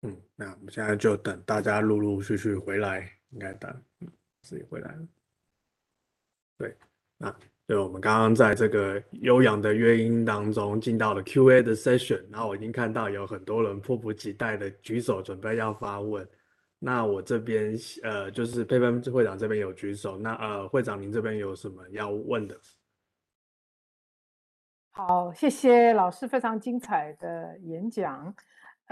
嗯，那我们现在就等大家陆陆续续回来，应该等，嗯，自己回来了。对，那就我们刚刚在这个悠扬的乐音当中进到了 Q&A 的 session，然后我已经看到有很多人迫不及待的举手准备要发问。那我这边呃，就是佩芬会长这边有举手，那呃，会长您这边有什么要问的？好，谢谢老师非常精彩的演讲。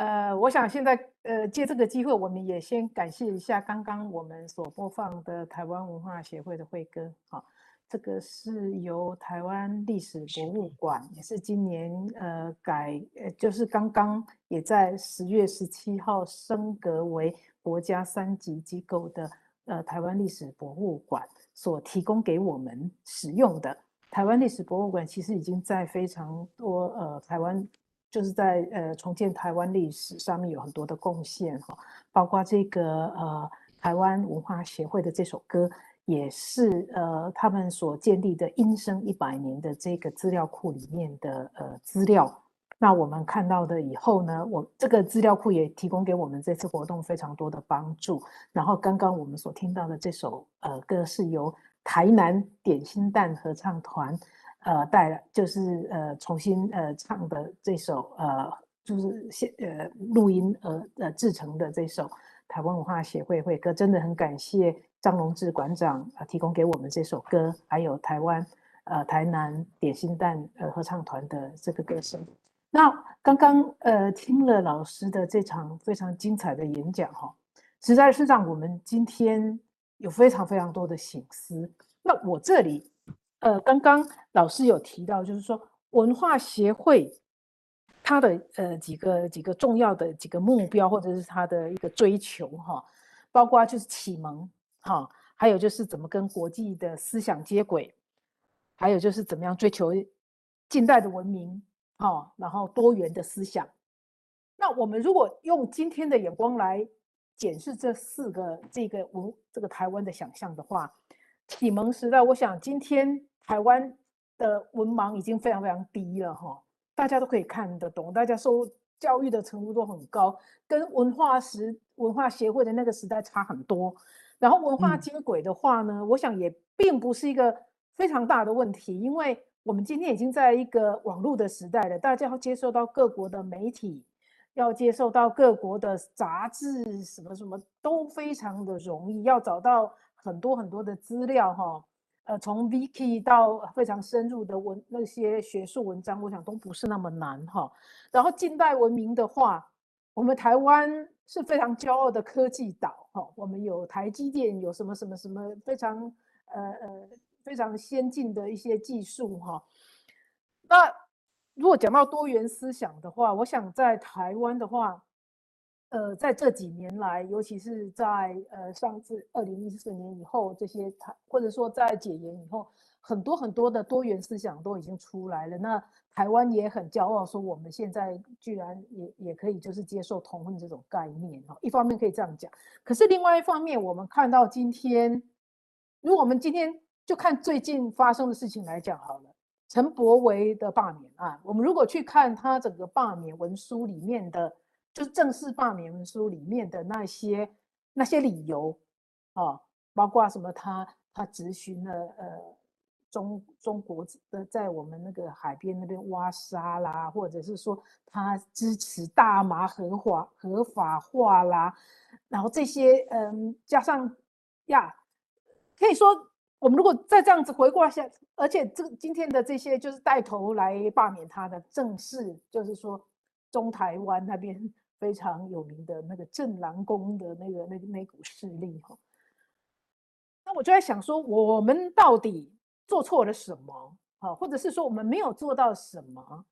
呃，我想现在呃借这个机会，我们也先感谢一下刚刚我们所播放的台湾文化协会的会歌。好，这个是由台湾历史博物馆，也是今年呃改呃就是刚刚也在十月十七号升格为国家三级机构的呃台湾历史博物馆所提供给我们使用的。台湾历史博物馆其实已经在非常多呃台湾。就是在呃重建台湾历史上面有很多的贡献哈，包括这个呃台湾文化协会的这首歌，也是呃他们所建立的音声一百年的这个资料库里面的呃资料。那我们看到的以后呢，我这个资料库也提供给我们这次活动非常多的帮助。然后刚刚我们所听到的这首呃歌是由台南点心蛋合唱团。呃，带来就是呃重新呃唱的这首呃就是现呃录音呃呃制成的这首台湾文化协会会歌，真的很感谢张龙志馆长啊、呃、提供给我们这首歌，还有台湾呃台南点心蛋呃合唱团的这个歌声。那刚刚呃听了老师的这场非常精彩的演讲哈，实在是让我们今天有非常非常多的醒思。那我这里。呃，刚刚老师有提到，就是说文化协会它的呃几个几个重要的几个目标，或者是它的一个追求哈，包括就是启蒙哈，还有就是怎么跟国际的思想接轨，还有就是怎么样追求近代的文明，哦，然后多元的思想。那我们如果用今天的眼光来检视这四个这个文这个台湾的想象的话，启蒙时代，我想今天台湾的文盲已经非常非常低了哈，大家都可以看得懂，大家受教育的程度都很高，跟文化时文化协会的那个时代差很多。然后文化接轨的话呢，我想也并不是一个非常大的问题，因为我们今天已经在一个网络的时代了，大家要接受到各国的媒体。要接受到各国的杂志，什么什么都非常的容易。要找到很多很多的资料，哈，呃，从 Wiki 到非常深入的文那些学术文章，我想都不是那么难，哈。然后近代文明的话，我们台湾是非常骄傲的科技岛，哈，我们有台积电，有什么什么什么非常呃呃非常先进的一些技术，哈。那如果讲到多元思想的话，我想在台湾的话，呃，在这几年来，尤其是在呃上次二零一四年以后，这些台或者说在解严以后，很多很多的多元思想都已经出来了。那台湾也很骄傲，说我们现在居然也也可以就是接受同婚这种概念哈。一方面可以这样讲，可是另外一方面，我们看到今天，如果我们今天就看最近发生的事情来讲好了。陈柏维的罢免案，我们如果去看他整个罢免文书里面的，就是正式罢免文书里面的那些那些理由啊，包括什么他他咨询了呃中中国的在我们那个海边那边挖沙啦，或者是说他支持大麻合法合法化啦，然后这些嗯加上呀，可以说。我们如果再这样子回顾一下，而且这个今天的这些就是带头来罢免他的，正是就是说中台湾那边非常有名的那个镇南宫的那个那个那股势力哈。那我就在想说，我们到底做错了什么啊？或者是说我们没有做到什么？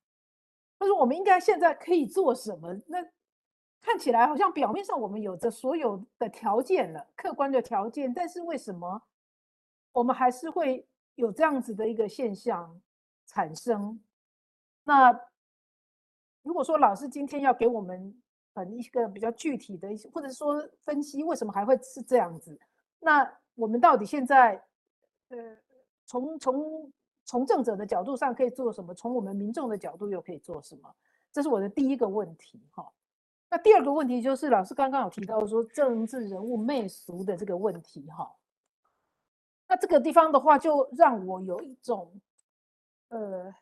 或者我们应该现在可以做什么？那看起来好像表面上我们有着所有的条件了，客观的条件，但是为什么？我们还是会有这样子的一个现象产生。那如果说老师今天要给我们很一个比较具体的一些，或者说分析为什么还会是这样子，那我们到底现在呃从从从政者的角度上可以做什么？从我们民众的角度又可以做什么？这是我的第一个问题哈。那第二个问题就是老师刚刚有提到说政治人物媚俗的这个问题哈。那这个地方的话，就让我有一种，呃，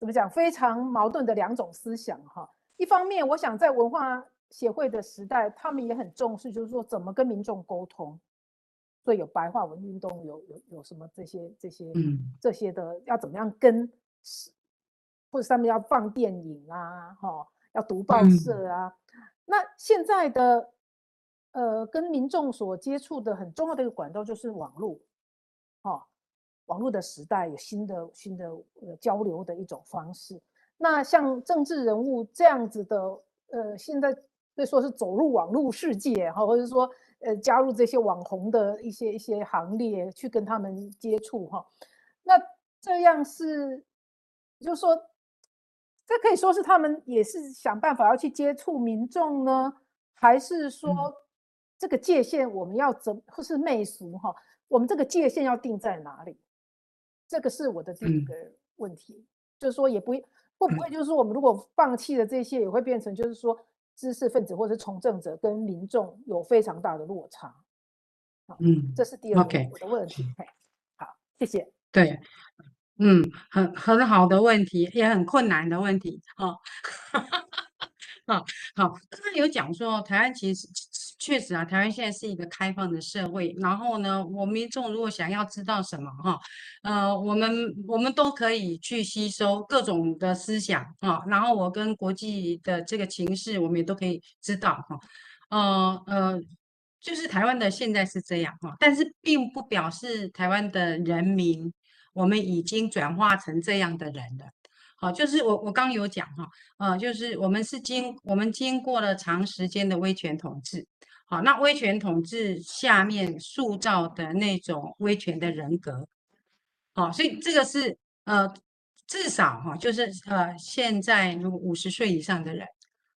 怎么讲，非常矛盾的两种思想哈。一方面，我想在文化协会的时代，他们也很重视，就是说怎么跟民众沟通，所以有白话文运动，有有有什么这些这些这些的，要怎么样跟，或者上面要放电影啊，哈，要读报社啊。那现在的，呃，跟民众所接触的很重要的一个管道就是网络。哦，网络的时代有新的新的呃交流的一种方式。那像政治人物这样子的，呃，现在可以说是走入网络世界哈，或者说呃加入这些网红的一些一些行列去跟他们接触哈。那这样是，就是说，这可以说是他们也是想办法要去接触民众呢，还是说这个界限我们要怎或是媚俗哈？我们这个界限要定在哪里？这个是我的第一个问题，嗯、就是说也不会会不会就是说我们如果放弃了这些，也会变成就是说知识分子或者是从政者跟民众有非常大的落差。嗯，这是第二个我的问题。好，谢谢。对，嗯，很很好的问题，也很困难的问题。哦 啊，好，刚刚有讲说台湾其实确实啊，台湾现在是一个开放的社会。然后呢，我民众如果想要知道什么哈，呃，我们我们都可以去吸收各种的思想啊。然后我跟国际的这个情势，我们也都可以知道哈。呃呃，就是台湾的现在是这样哈，但是并不表示台湾的人民我们已经转化成这样的人了。好，就是我我刚有讲哈，呃，就是我们是经我们经过了长时间的威权统治，好，那威权统治下面塑造的那种威权的人格，好，所以这个是呃至少哈，就是呃，现在如果五十岁以上的人，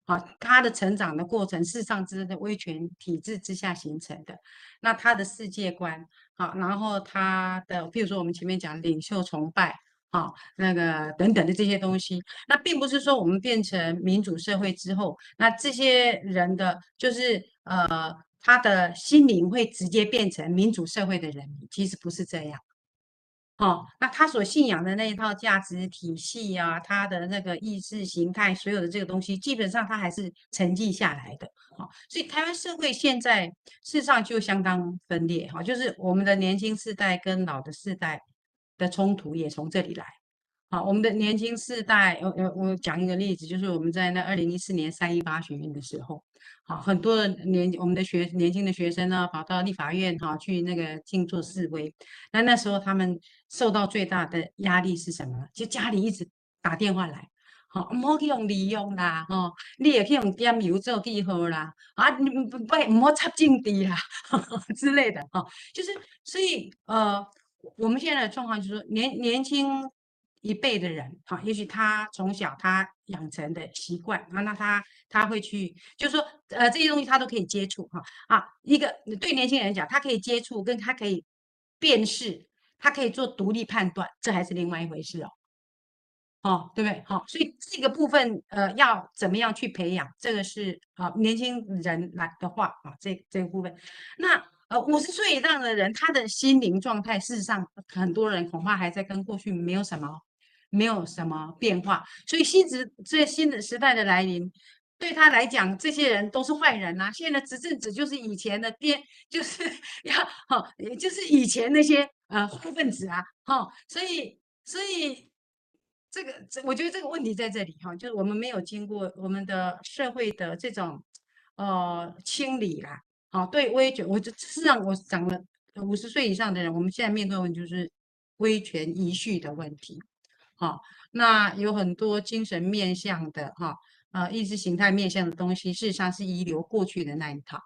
啊，他的成长的过程，事实上是在威权体制之下形成的。那他的世界观，好，然后他的，比如说我们前面讲领袖崇拜，啊，那个等等的这些东西，那并不是说我们变成民主社会之后，那这些人的就是呃，他的心灵会直接变成民主社会的人，其实不是这样。哦，那他所信仰的那一套价值体系啊，他的那个意识形态，所有的这个东西，基本上他还是沉寂下来的。好，所以台湾社会现在事实上就相当分裂。哈，就是我们的年轻世代跟老的世代的冲突也从这里来。好，我们的年轻世代，我我我讲一个例子，就是我们在那二零一四年三一八学运的时候。好，很多的年我们的学年轻的学生呢，跑到立法院哈去那个静坐示威。那那时候他们受到最大的压力是什么？就家里一直打电话来，好，唔好去用利用啦，哦，你也可以用点油做记号啦，啊，你不不唔好插进地啦呵 呵之类的，哈，就是所以呃，我们现在的状况就是说年年轻。一辈的人，哈，也许他从小他养成的习惯，啊，那他他会去，就是说，呃，这些东西他都可以接触，哈，啊，一个对年轻人讲，他可以接触，跟他可以辨识，他可以做独立判断，这还是另外一回事哦，哦，对不对？好，所以这个部分，呃，要怎么样去培养，这个是啊，年轻人来的话，啊，这这个部分，那。呃，五十岁以上的人，他的心灵状态，事实上，很多人恐怕还在跟过去没有什么，没有什么变化。所以新时这新的时代的来临，对他来讲，这些人都是坏人呐、啊。现在的执政者就是以前的爹，就是 要哈，也就是以前那些呃坏分子啊，哈。所以，所以这个，这我觉得这个问题在这里哈，就是我们没有经过我们的社会的这种呃清理啦。啊，对威权，我这事实上我讲了，五十岁以上的人，我们现在面对的问题就是威权遗绪的问题。好，那有很多精神面向的哈，呃，意识形态面向的东西，事实上是遗留过去的那一套。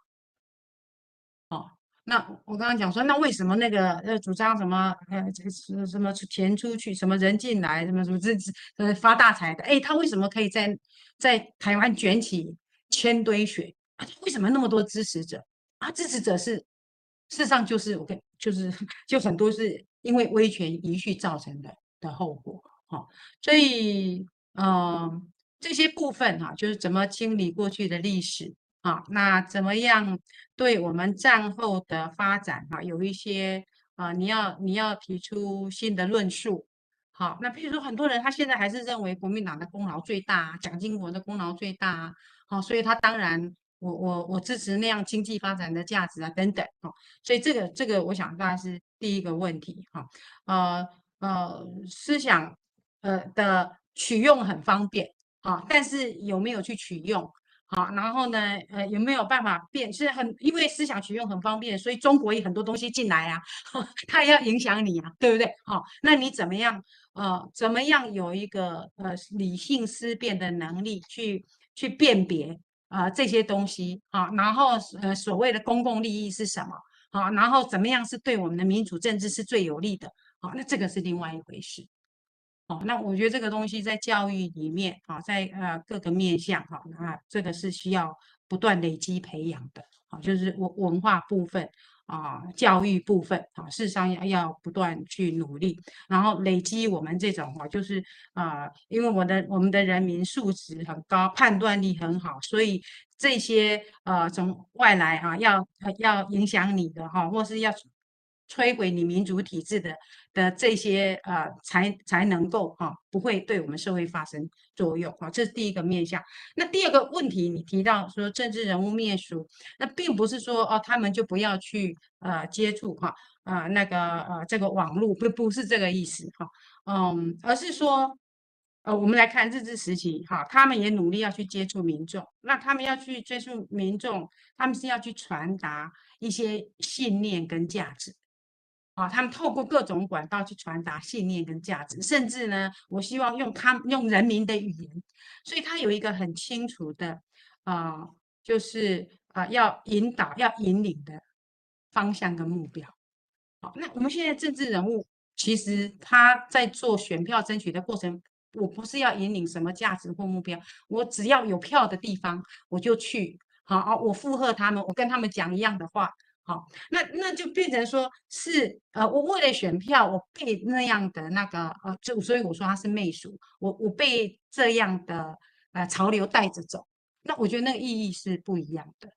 哦，那我刚刚讲说，那为什么那个呃主张什么呃这个什么钱出去，什么人进来，什么什么这这发大财的，哎，他为什么可以在在台湾卷起千堆雪？为什么那么多支持者？啊，支持者是，事实上就是我跟就是 就很多是因为威权遗绪造成的的后果，哈，所以嗯、这些部分哈，就是怎么清理过去的历史啊，那怎么样对我们战后的发展哈，有一些啊，你要你要提出新的论述，好，那比如说很多人他现在还是认为国民党的功劳最大，蒋经国的功劳最大，好，所以他当然。我我我支持那样经济发展的价值啊，等等哈，所以这个这个我想大概是第一个问题哈，呃呃思想呃的取用很方便啊，但是有没有去取用好，然后呢呃有没有办法变？是很因为思想取用很方便，所以中国有很多东西进来啊，它也要影响你啊，对不对？好，那你怎么样呃怎么样有一个呃理性思辨的能力去去辨别？啊、这些东西啊，然后呃，所谓的公共利益是什么？啊，然后怎么样是对我们的民主政治是最有利的？啊，那这个是另外一回事。哦，那我觉得这个东西在教育里面啊，在呃各个面向哈，那这个是需要不断累积培养的。啊，就是文文化部分。啊，教育部分啊，事实上要要不断去努力，然后累积我们这种哈，就是啊，因为我的我们的人民素质很高，判断力很好，所以这些呃从外来哈要要影响你的哈，或是要。摧毁你民主体制的的这些呃，才才能够哈、啊，不会对我们社会发生作用啊。这是第一个面向。那第二个问题，你提到说政治人物灭俗，那并不是说哦，他们就不要去呃接触哈啊，啊那个呃这个网络不不是这个意思哈，嗯，而是说呃我们来看日治时期哈，他们也努力要去接触民众，那他们要去接触民众，他们是要去传达一些信念跟价值。啊，他们透过各种管道去传达信念跟价值，甚至呢，我希望用他用人民的语言，所以他有一个很清楚的啊、就是啊、要引导、要引领的方向跟目标。好，那我们现在政治人物其实他在做选票争取的过程，我不是要引领什么价值或目标，我只要有票的地方我就去，好，我附和他们，我跟他们讲一样的话，好，那那就变成说是呃，我为了选票，我被那样的那个呃，就所以我说他是媚俗，我我被这样的呃潮流带着走，那我觉得那个意义是不一样的。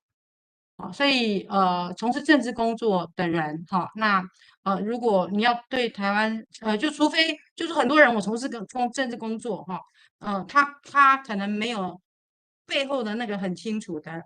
啊，所以呃，从事政治工作的人，哈，那呃，如果你要对台湾，呃，就除非就是很多人，我从事跟工政治工作，哈，呃，他他可能没有背后的那个很清楚的，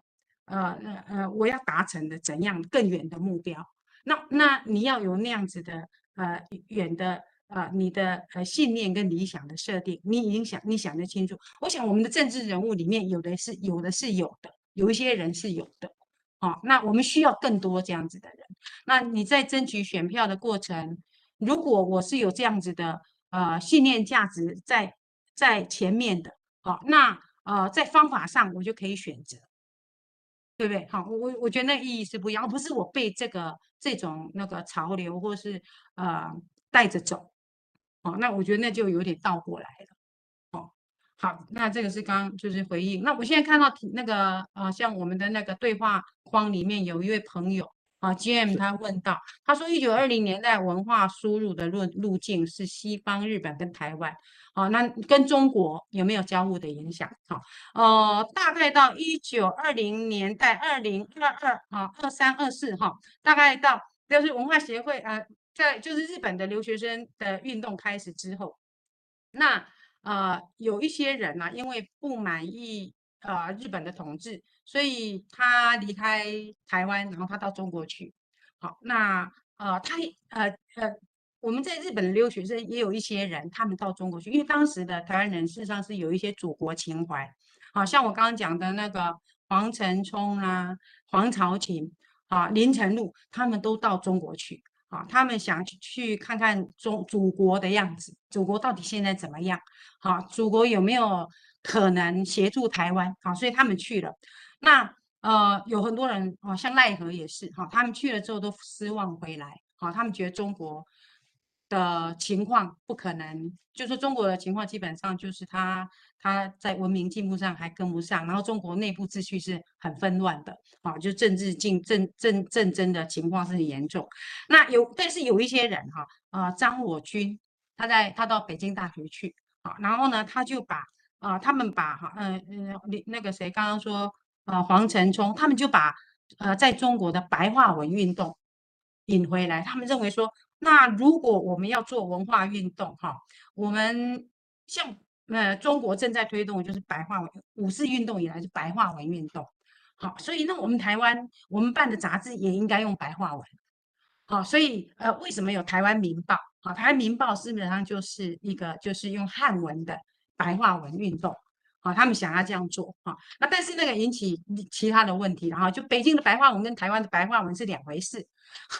呃呃呃，我要达成的怎样更远的目标，那那你要有那样子的呃远的呃你的呃信念跟理想的设定，你已经想你想得清楚。我想我们的政治人物里面有的是有的是有的，有一些人是有的。好，那我们需要更多这样子的人。那你在争取选票的过程，如果我是有这样子的呃信念价值在在前面的，好，那呃在方法上我就可以选择，对不对？好，我我我觉得那意义是不一样，而不是我被这个这种那个潮流或是呃带着走，哦，那我觉得那就有点倒过来了。哦好，那这个是刚刚就是回应。那我现在看到那个呃，像我们的那个对话框里面有一位朋友啊，GM 他问到，他说一九二零年代文化输入的路路径是西方、日本跟台湾，啊，那跟中国有没有交互的影响？好，呃，大概到一九二零年代二零二二啊二三二四哈，大概到就是文化协会啊，在就是日本的留学生的运动开始之后，那。呃，有一些人呢、啊，因为不满意呃日本的统治，所以他离开台湾，然后他到中国去。好，那呃他呃呃，我们在日本留学生也有一些人，他们到中国去，因为当时的台湾人事实上是有一些祖国情怀。好像我刚刚讲的那个黄承聪啊、黄朝琴啊、林呈禄，他们都到中国去。啊，他们想去看看中祖国的样子，祖国到底现在怎么样？好，祖国有没有可能协助台湾？好，所以他们去了。那呃，有很多人啊，像赖和也是，哈，他们去了之后都失望回来。好，他们觉得中国的情况不可能，就是中国的情况基本上就是他他在文明进步上还跟不上，然后中国内部秩序是很纷乱的，啊，就政治竞争政政争的情况是很严重。那有，但是有一些人哈，啊，张我军，他在他到北京大学去，啊，然后呢，他就把啊，他们把哈，嗯嗯，那个谁刚刚说，啊，黄承聪，他们就把呃，在中国的白话文运动引回来，他们认为说。那如果我们要做文化运动，哈，我们像呃中国正在推动的就是白话文，五四运动以来是白话文运动，好，所以那我们台湾我们办的杂志也应该用白话文，好，所以呃为什么有台湾民报？啊，台湾民报基本上就是一个就是用汉文的白话文运动。啊，他们想要这样做啊，那但是那个引起其他的问题，然后就北京的白话文跟台湾的白话文是两回事，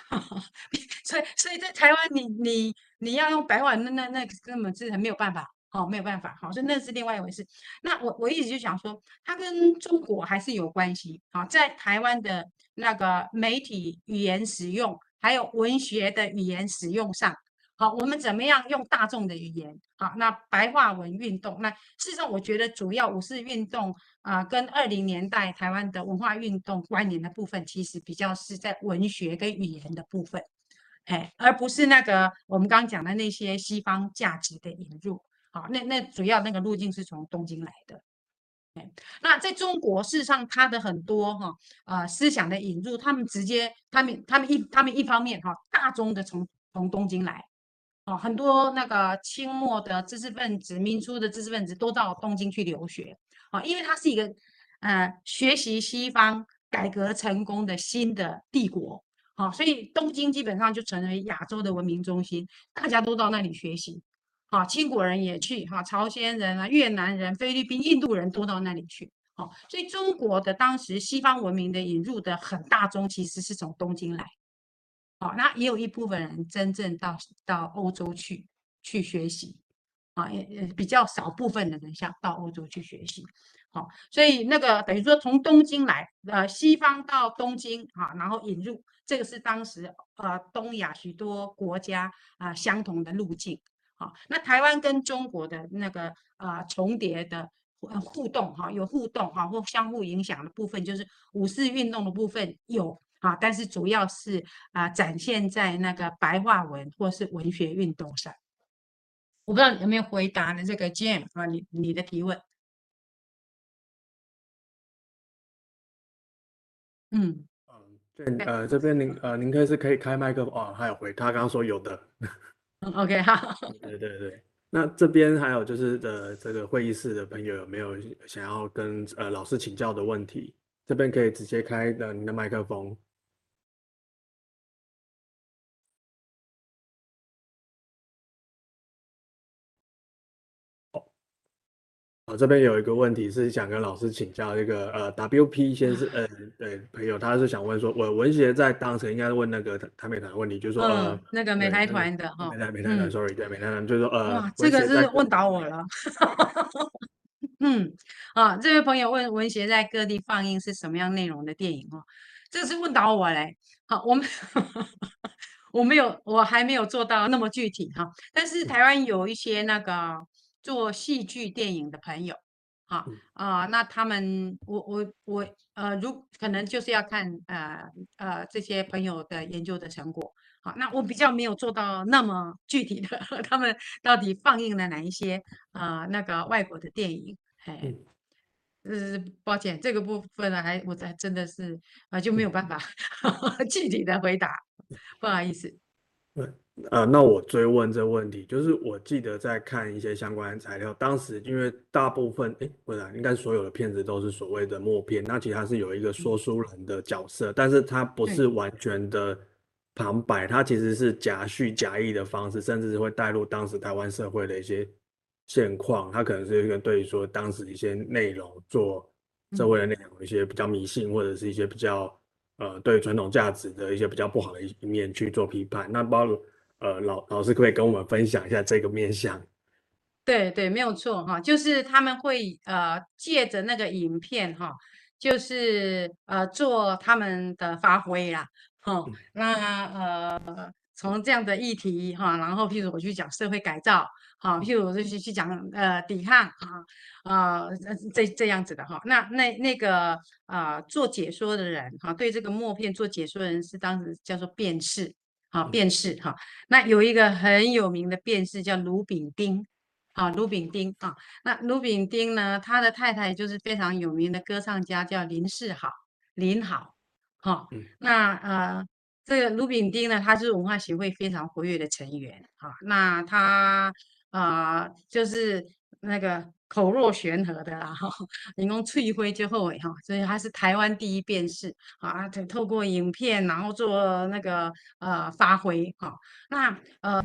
所以所以在台湾你你你要用白话文，那那那根本是没有办法，哦，没有办法，好，所以那是另外一回事。那我我一直就想说，它跟中国还是有关系，好，在台湾的那个媒体语言使用，还有文学的语言使用上。好，我们怎么样用大众的语言？好，那白话文运动，那事实上我觉得主要五四运动啊、跟二零年代台湾的文化运动关联的部分，其实比较是在文学跟语言的部分，哎，而不是那个我们刚刚讲的那些西方价值的引入。好，那那主要那个路径是从东京来的。哎，那在中国，事实上它的很多哈啊、思想的引入，他们直接，他们他们一他们一方面哈大宗的从从东京来。哦，很多那个清末的知识分子、民初的知识分子都到东京去留学，啊，因为它是一个呃学习西方改革成功的新的帝国，啊，所以东京基本上就成为亚洲的文明中心，大家都到那里学习，啊，清国人也去，哈，朝鲜人啊、越南人、菲律宾、印度人都到那里去，啊，所以中国的当时西方文明的引入的很大宗其实是从东京来。好，那也有一部分人真正到到欧洲去去学习，啊，也也比较少部分的人想到欧洲去学习。好，所以那个等于说从东京来，呃，西方到东京啊，然后引入，这个是当时呃东亚许多国家啊相同的路径。好，那台湾跟中国的那个啊重叠的互动哈，有互动哈或相互影响的部分，就是五四运动的部分有啊，但是主要是啊展现在那个白话文或是文学运动上。我不知道你有没有回答呢？这个 Jam 啊，你你的提问。嗯嗯，对，呃，这边您呃，您可以是可以开麦克风哦，还有回他刚刚说有的。嗯，OK，好。对对对，那这边还有就是呃，这个会议室的朋友有没有想要跟呃老师请教的问题？这边可以直接开的您的麦克风。我这边有一个问题是想跟老师请教，这个呃，WP 先生，呃，对朋友，他是想问说，我文协在当时应该是问那个台美团的问题，就是说呃，那个美台团的哈，美台美台团，sorry，对美台团，就是说呃，哇，这个是问倒我了，嗯，啊，这位朋友问文协在各地放映是什么样内容的电影哦，这是问倒我嘞，好，我们 我没有，我还没有做到那么具体哈，但是台湾有一些那个。做戏剧电影的朋友，好啊、呃，那他们我我我呃，如可能就是要看呃呃这些朋友的研究的成果，好，那我比较没有做到那么具体的，他们到底放映了哪一些啊、呃、那个外国的电影，哎，呃，抱歉，这个部分呢还我还真的是啊、呃、就没有办。法 具体的回答，不好意思。呃，那我追问这问题，就是我记得在看一些相关材料，当时因为大部分，哎，不是，应该所有的片子都是所谓的默片，那其实它是有一个说书人的角色，但是它不是完全的旁白，它其实是假叙假议的方式，甚至是会带入当时台湾社会的一些现况，它可能是一个对于说当时一些内容做社会的内容一些比较迷信或者是一些比较呃对传统价值的一些比较不好的一面去做批判，那包括。呃，老老师可不可以跟我们分享一下这个面向？对对，没有错哈，就是他们会呃借着那个影片哈，就是呃做他们的发挥啦，哈，那呃从这样的议题哈，然后譬如我去讲社会改造，哈，譬如我就去去讲呃抵抗啊啊这这样子的哈，那那那个啊、呃、做解说的人哈，对这个默片做解说的人是当时叫做辩士。好，辩士哈，那有一个很有名的辩士叫卢炳丁，啊，卢炳丁啊，那卢炳丁呢，他的太太就是非常有名的歌唱家，叫林世好，林好，哈，那呃，这个卢炳丁呢，他是文化协会非常活跃的成员，哈，那他啊、呃，就是那个。口若悬河的啦，哈，人工翠灰就后诶，哈，所以他是台湾第一辩士啊，就透过影片然后做那个呃发挥，哈，那呃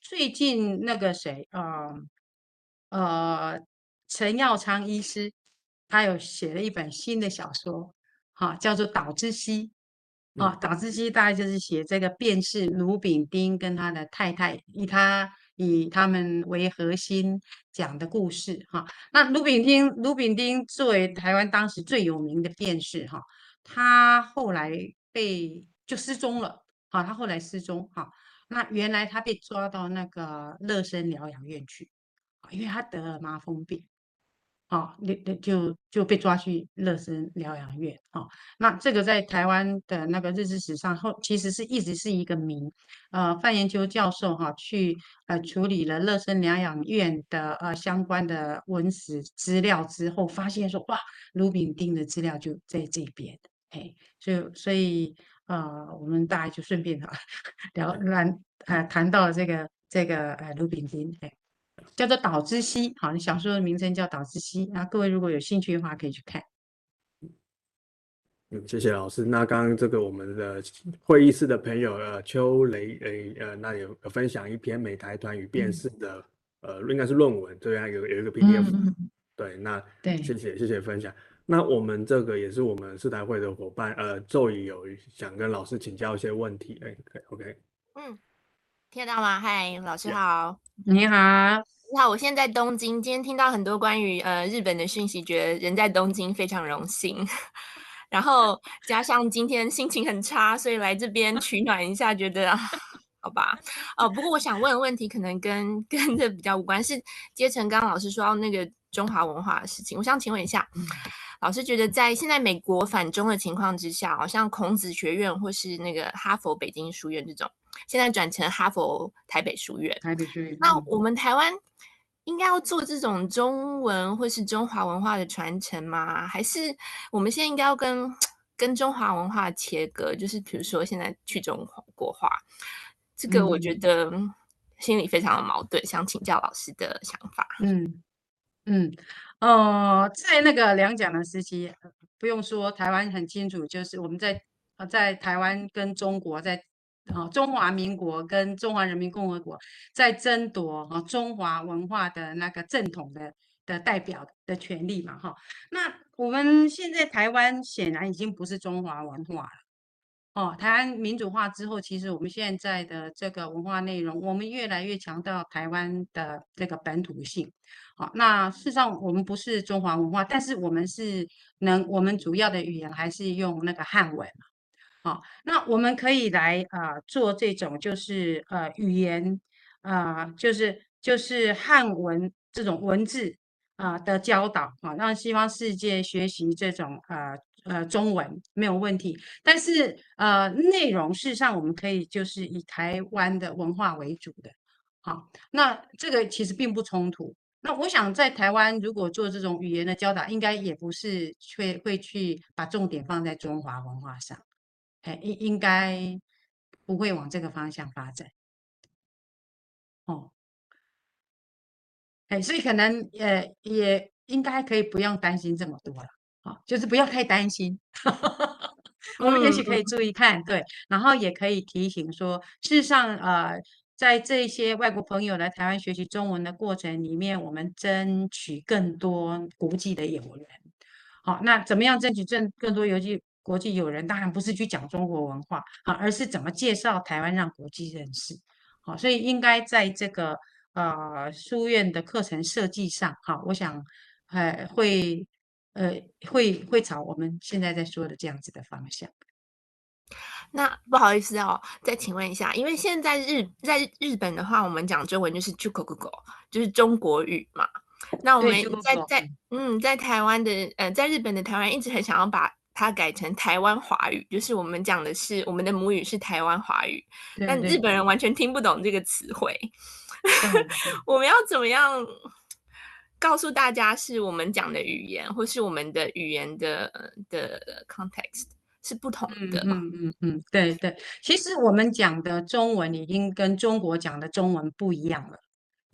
最近那个谁，呃呃陈耀昌医师，他有写了一本新的小说，哈，叫做《岛之西》，啊，《岛之西》大概就是写这个辩士卢炳丁跟他的太太，以他。以他们为核心讲的故事哈，那卢炳丁，卢炳丁作为台湾当时最有名的辩士哈，他后来被就失踪了，好，他后来失踪哈，那原来他被抓到那个乐生疗养院去，因为他得了麻风病。哦，那那就就被抓去乐生疗养院。哦，那这个在台湾的那个日治史上后，其实是一直是一个谜。呃，范研究教授哈去呃处理了乐生疗养院的呃相关的文史资料之后，发现说哇，卢炳丁的资料就在这边。哎，所以所以呃，我们大家就顺便哈 聊谈呃谈到了这个这个呃卢炳丁。哎。叫做岛之西，好，你小说的名称叫岛之西。那各位如果有兴趣的话，可以去看。嗯，谢谢老师。那刚刚这个我们的会议室的朋友呃邱雷呃呃，那有分享一篇美台团与辨识的、嗯、呃应该是论文，对啊，有有一个 PDF、嗯。对，那对，谢谢谢谢分享。那我们这个也是我们四台会的伙伴，呃，周宇有想跟老师请教一些问题，哎，OK，嗯，听得到吗？嗨，老师好，你好。你好，我现在在东京，今天听到很多关于呃日本的讯息，觉得人在东京非常荣幸。然后加上今天心情很差，所以来这边取暖一下，觉得好吧。哦，不过我想问的问题可能跟 跟这比较无关，是接成刚刚老师说到那个中华文化的事情，我想请问一下，老师觉得在现在美国反中的情况之下，好像孔子学院或是那个哈佛北京书院这种，现在转成哈佛台北书院，台北书院，那我们台湾。应该要做这种中文或是中华文化的传承吗？还是我们现在应该要跟跟中华文化切割？就是比如说现在去中国化，这个我觉得心里非常的矛盾，嗯、想请教老师的想法。嗯嗯呃，在那个两蒋的时期，不用说，台湾很清楚，就是我们在呃在台湾跟中国在。啊，中华民国跟中华人民共和国在争夺啊中华文化的那个正统的的代表的权利嘛，哈。那我们现在台湾显然已经不是中华文化了，哦。台湾民主化之后，其实我们现在的这个文化内容，我们越来越强调台湾的这个本土性。好，那事实上我们不是中华文化，但是我们是能，我们主要的语言还是用那个汉文嘛。好，那我们可以来啊、做这种就是呃语言啊、呃、就是就是汉文这种文字啊、的教导啊，让西方世界学习这种呃呃中文没有问题。但是呃内容事实上我们可以就是以台湾的文化为主的。好，那这个其实并不冲突。那我想在台湾如果做这种语言的教导，应该也不是会会去把重点放在中华文化上。哎，应应该不会往这个方向发展，哦，哎，所以可能呃也应该可以不用担心这么多了，啊，就是不要太担心，我们也许可以注意看，对，然后也可以提醒说，事实上呃，在这些外国朋友来台湾学习中文的过程里面，我们争取更多国际的友人，好，那怎么样争取更更多游记？国际友人当然不是去讲中国文化啊，而是怎么介绍台湾让国际认识。好，所以应该在这个呃书院的课程设计上，哈，我想呃会呃会会朝我们现在在说的这样子的方向。那不好意思哦，再请问一下，因为现在日在日本的话，我们讲中文就是 c h u k o k o，就是中国语嘛。那我们在在嗯在台湾的呃在日本的台湾一直很想要把。它改成台湾华语，就是我们讲的是我们的母语是台湾华语，对对对，但日本人完全听不懂这个词汇。我们要怎么样告诉大家是我们讲的语言，或是我们的语言的的 context 是不同的？嗯嗯嗯嗯，对对，其实我们讲的中文已经跟中国讲的中文不一样了。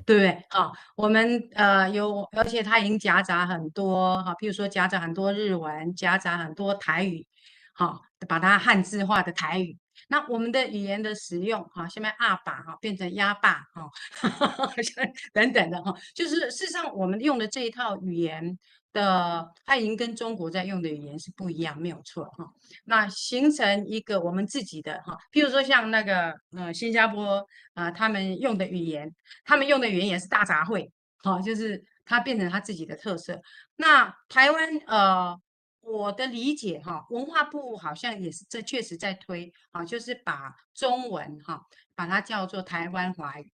对不对？啊，我们呃有，而且它已经夹杂很多哈，譬如说夹杂很多日文，夹杂很多台语，好，把它汉字化的台语。那我们的语言的使用哈，下面阿爸哈变成鸭爸哈，等等的哈，就是事实上我们用的这一套语言。的，它已经跟中国在用的语言是不一样，没有错哈。那形成一个我们自己的哈，譬如说像那个呃新加坡啊、呃，他们用的语言，他们用的语言也是大杂烩，哈，就是它变成它自己的特色。那台湾呃，我的理解哈，文化部好像也是这确实在推啊，就是把中文哈，把它叫做台湾华语，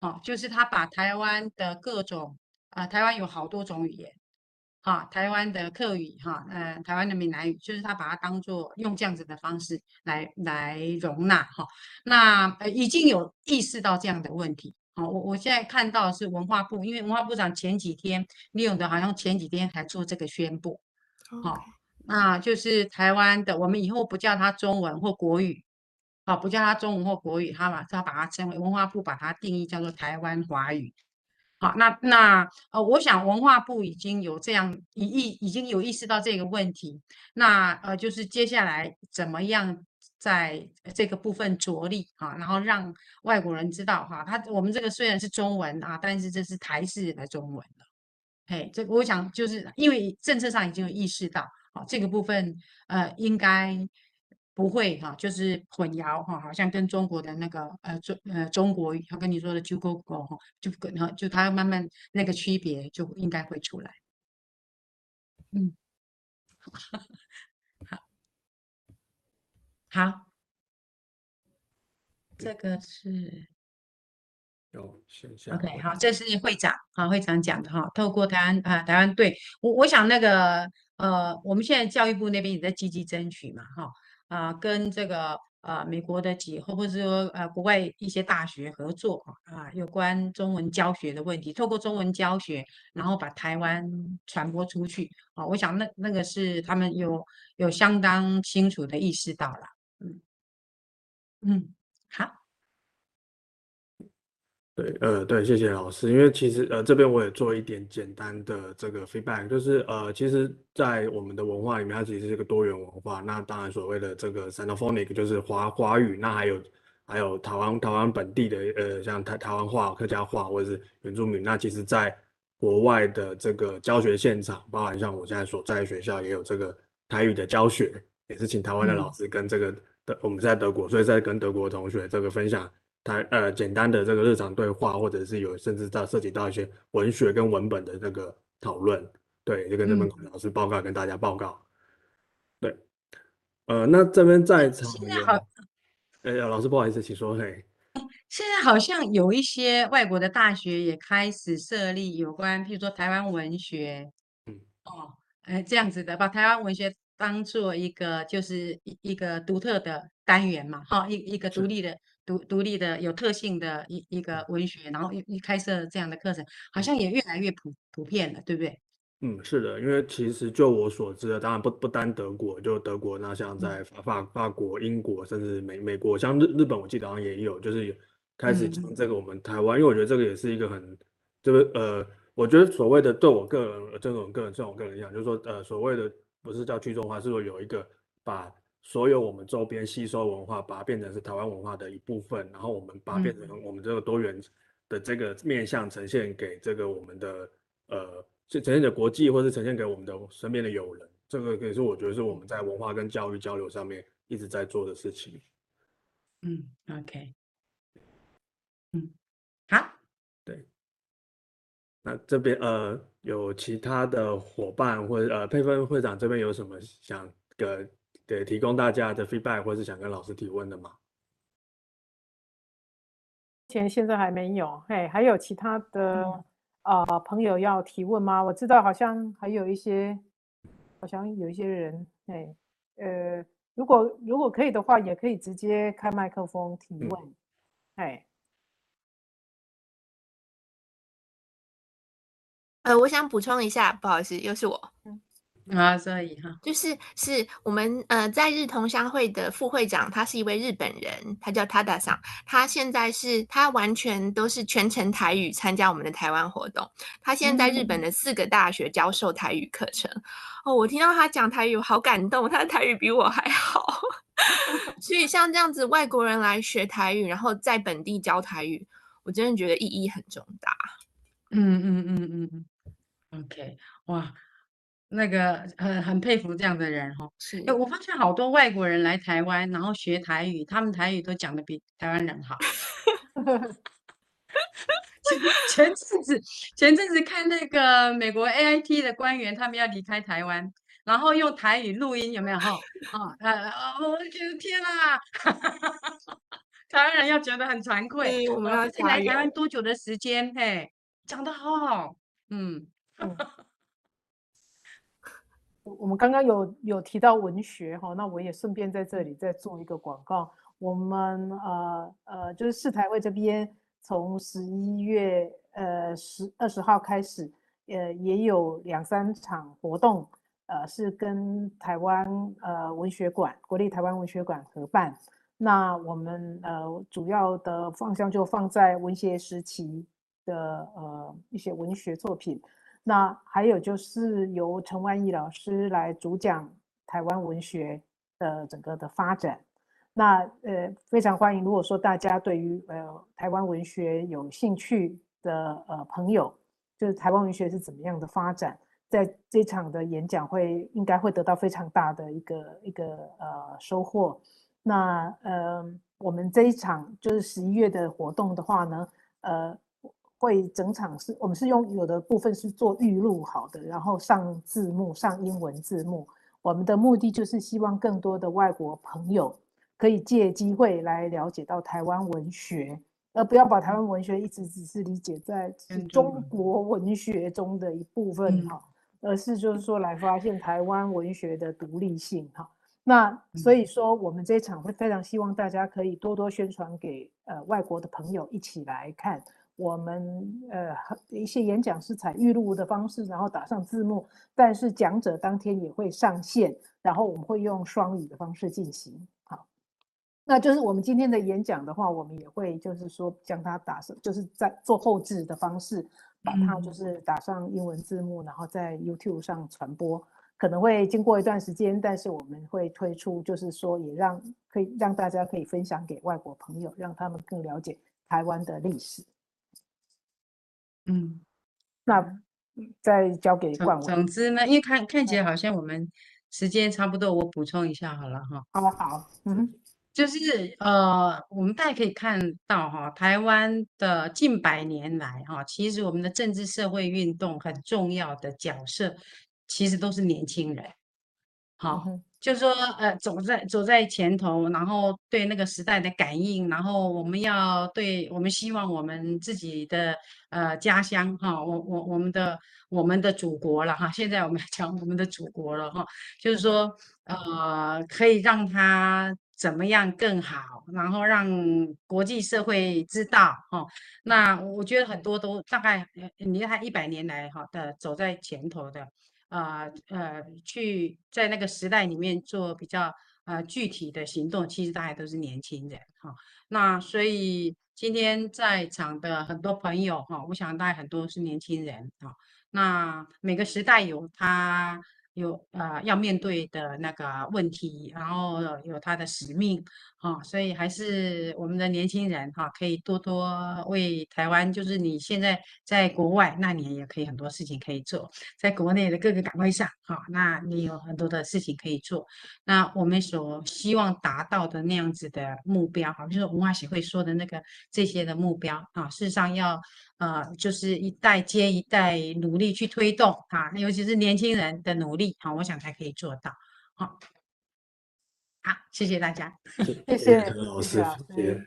哦，就是他把台湾的各种啊、台湾有好多种语言。啊，台湾的客语，哈，呃，台湾的闽南语，就是他把它当做用这样子的方式来来容纳，哈，那呃已经有意识到这样的问题，好，我我现在看到是文化部，因为文化部长前几天利用的，好像前几天才做这个宣布，好，那就是台湾的，我们以后不叫它中文或国语，啊，不叫它中文或国语，他把他把它称为文化部把它定义叫做台湾华语。好，那那呃，我想文化部已经有这样意意，已经有意识到这个问题。那呃，就是接下来怎么样在这个部分着力啊，然后让外国人知道哈，他我们这个虽然是中文啊，但是这是台式的中文了。嘿，这我想就是因为政策上已经有意识到，好，这个部分呃，应该不会哈，就是混淆哈，好像跟中国的那个呃中呃中国，他跟你说的就 go go 哈，就跟哈就他慢慢那个区别就应该会出来。嗯，好，好，这个是。有现象。OK，好，这是会长啊，会长讲的哈。透过台湾啊，台湾对我，我想那个呃，我们现在教育部那边也在积极争取嘛，哈啊，跟这个啊美国的几或者是说呃国外一些大学合作啊，有关中文教学的问题，透过中文教学，然后把台湾传播出去啊。我想那那个是他们有有相当清楚的意识到了，嗯嗯，好。对，呃，对，谢谢老师。因为其实，呃，这边我也做一点简单的这个 feedback，就是，呃，其实，在我们的文化里面，它其实是一个多元文化。那当然，所谓的这个 Sinophonic 就是华华语，那还有还有台湾台湾本地的，呃，像台台湾话、客家话或者是原住民。那其实，在国外的这个教学现场，包含像我现在所在的学校，也有这个台语的教学，也是请台湾的老师跟这个德，嗯、我们在德国，所以在跟德国同学这个分享。他呃，简单的这个日常对话，或者是有甚至到涉及到一些文学跟文本的这个讨论，对，就跟这边老师报告，嗯、跟大家报告。对，呃，那这边在场有，哎呀，老师不好意思，请说。嘿，现在好像有一些外国的大学也开始设立有关，譬如说台湾文学，嗯，哦，哎，这样子的，把台湾文学当做一个就是一一个独特的单元嘛，哈、哦，一一个独立的。独独立的有特性的一一个文学，然后一一开设这样的课程，好像也越来越普普遍了，对不对？嗯，是的，因为其实就我所知的，当然不不单德国，就德国，那像在法法法国、英国，甚至美美国，像日日本，我记得好像也有，就是开始讲这个我们台湾，嗯、因为我觉得这个也是一个很，就是呃，我觉得所谓的对我个人这种个人像我个人讲，就是说呃，所谓的不是叫去中化，是说有一个把。所有我们周边吸收文化，把它变成是台湾文化的一部分，然后我们把它变成我们这个多元的这个面向呈现给这个我们的呃，是呈现给国际，或是呈现给我们的身边的友人。这个也是我觉得是我们在文化跟教育交流上面一直在做的事情。嗯，OK，嗯，好，对。那这边呃有其他的伙伴或者呃佩芬会长这边有什么想跟？对，提供大家的 feedback 或是想跟老师提问的吗？现现在还没有，嘿，还有其他的啊、嗯呃、朋友要提问吗？我知道好像还有一些，好像有一些人，嘿，呃，如果如果可以的话，也可以直接开麦克风提问，哎、嗯，呃，我想补充一下，不好意思，又是我，嗯。啊，所以哈，就是是我们呃在日同乡会的副会长，他是一位日本人，他叫 Tada 桑，他现在是他完全都是全程台语参加我们的台湾活动，他现在在日本的四个大学教授台语课程。嗯、哦，我听到他讲台语，我好感动，他的台语比我还好。所以像这样子外国人来学台语，然后在本地教台语，我真的觉得意义很重大。嗯嗯嗯嗯嗯，OK，哇。那个很很佩服这样的人哈，是，哎，我发现好多外国人来台湾，然后学台语，他们台语都讲得比台湾人好。前前阵子前阵子看那个美国 AIT 的官员，他们要离开台湾，然后用台语录音，有没有哈？啊呃，我觉得天啊，台湾人要觉得很惭愧。我们要来台湾多久的时间？嘿，讲得好好，嗯。嗯我们刚刚有有提到文学哈，那我也顺便在这里再做一个广告。我们呃呃，就是市台会这边从十一月呃十二十号开始，呃也有两三场活动，呃是跟台湾呃文学馆国立台湾文学馆合办。那我们呃主要的方向就放在文学时期的呃一些文学作品。那还有就是由陈万义老师来主讲台湾文学的整个的发展。那呃非常欢迎，如果说大家对于呃台湾文学有兴趣的呃朋友，就是台湾文学是怎么样的发展，在这场的演讲会应该会得到非常大的一个一个呃收获。那呃，我们这一场就是十一月的活动的话呢，呃，会整场是我们是用有的部分是做预录好的，然后上字幕，上英文字幕。我们的目的就是希望更多的外国朋友可以借机会来了解到台湾文学，而不要把台湾文学一直只是理解在中国文学中的一部分哈。而是就是说来发现台湾文学的独立性哈，那所以说我们这一场会非常希望大家可以多多宣传给呃外国的朋友一起来看我们呃一些演讲是采预录的方式，然后打上字幕，但是讲者当天也会上线，然后我们会用双语的方式进行。好，那就是我们今天的演讲的话，我们也会就是说将它打上，就是在做后置的方式。把它就是打上英文字幕，然后在 YouTube 上传播，可能会经过一段时间，但是我们会推出，就是说也让可以让大家可以分享给外国朋友，让他们更了解台湾的历史。嗯，那再交给冠文。总之呢，因为看看起来好像我们时间差不多，我补充一下好了哈。好，好，嗯。就是呃，我们大家可以看到哈，台湾的近百年来哈，其实我们的政治社会运动很重要的角色，其实都是年轻人。好，就是说呃，走在走在前头，然后对那个时代的感应，然后我们要对我们希望我们自己的呃家乡哈，我我我们的我们的祖国了哈，现在我们讲我们的祖国了哈，就是说呃，可以让它。怎么样更好？然后让国际社会知道哈。那我觉得很多都大概，你看一百年来哈的走在前头的，呃呃，去在那个时代里面做比较呃具体的行动，其实大家都是年轻人哈。那所以今天在场的很多朋友哈，我想大家很多是年轻人哈。那每个时代有他。有呃要面对的那个问题，然后有他的使命啊，所以还是我们的年轻人哈，可以多多为台湾。就是你现在在国外，那你也可以很多事情可以做；在国内的各个岗位上哈，那你有很多的事情可以做。那我们所希望达到的那样子的目标哈，就是文化协会说的那个这些的目标啊，事实上要。呃，就是一代接一代努力去推动啊，尤其是年轻人的努力啊，我想才可以做到。好，好，谢谢大家，谢谢陈老师，谢谢。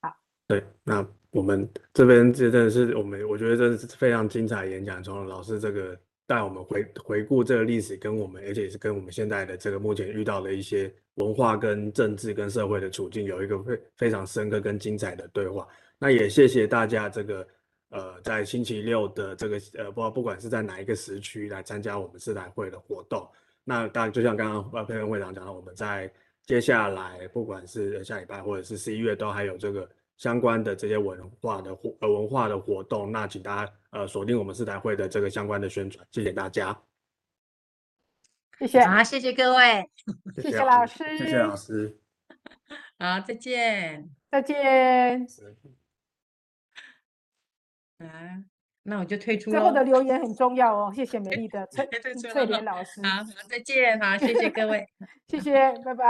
好，对，那我们这边这真的是我们，我觉得这是非常精彩的演讲，从老师这个带我们回回顾这个历史，跟我们而且也是跟我们现在的这个目前遇到的一些文化跟政治跟社会的处境，有一个非非常深刻跟精彩的对话。那也谢谢大家这个呃，在星期六的这个呃，不不管是在哪一个时区来参加我们世代会的活动。那当然就像刚刚呃佩恩会长讲的，我们在接下来不管是下礼拜或者是十一月，都还有这个相关的这些文化的活呃文化的活动。那请大家呃锁定我们世代会的这个相关的宣传。谢谢大家，谢谢啊，谢谢各位，谢谢老师，谢谢老师，好，再见，再见。啊，那我就退出。最后的留言很重要哦，谢谢美丽的翠 翠莲老师。好，再见，好，谢谢各位，谢谢，拜拜。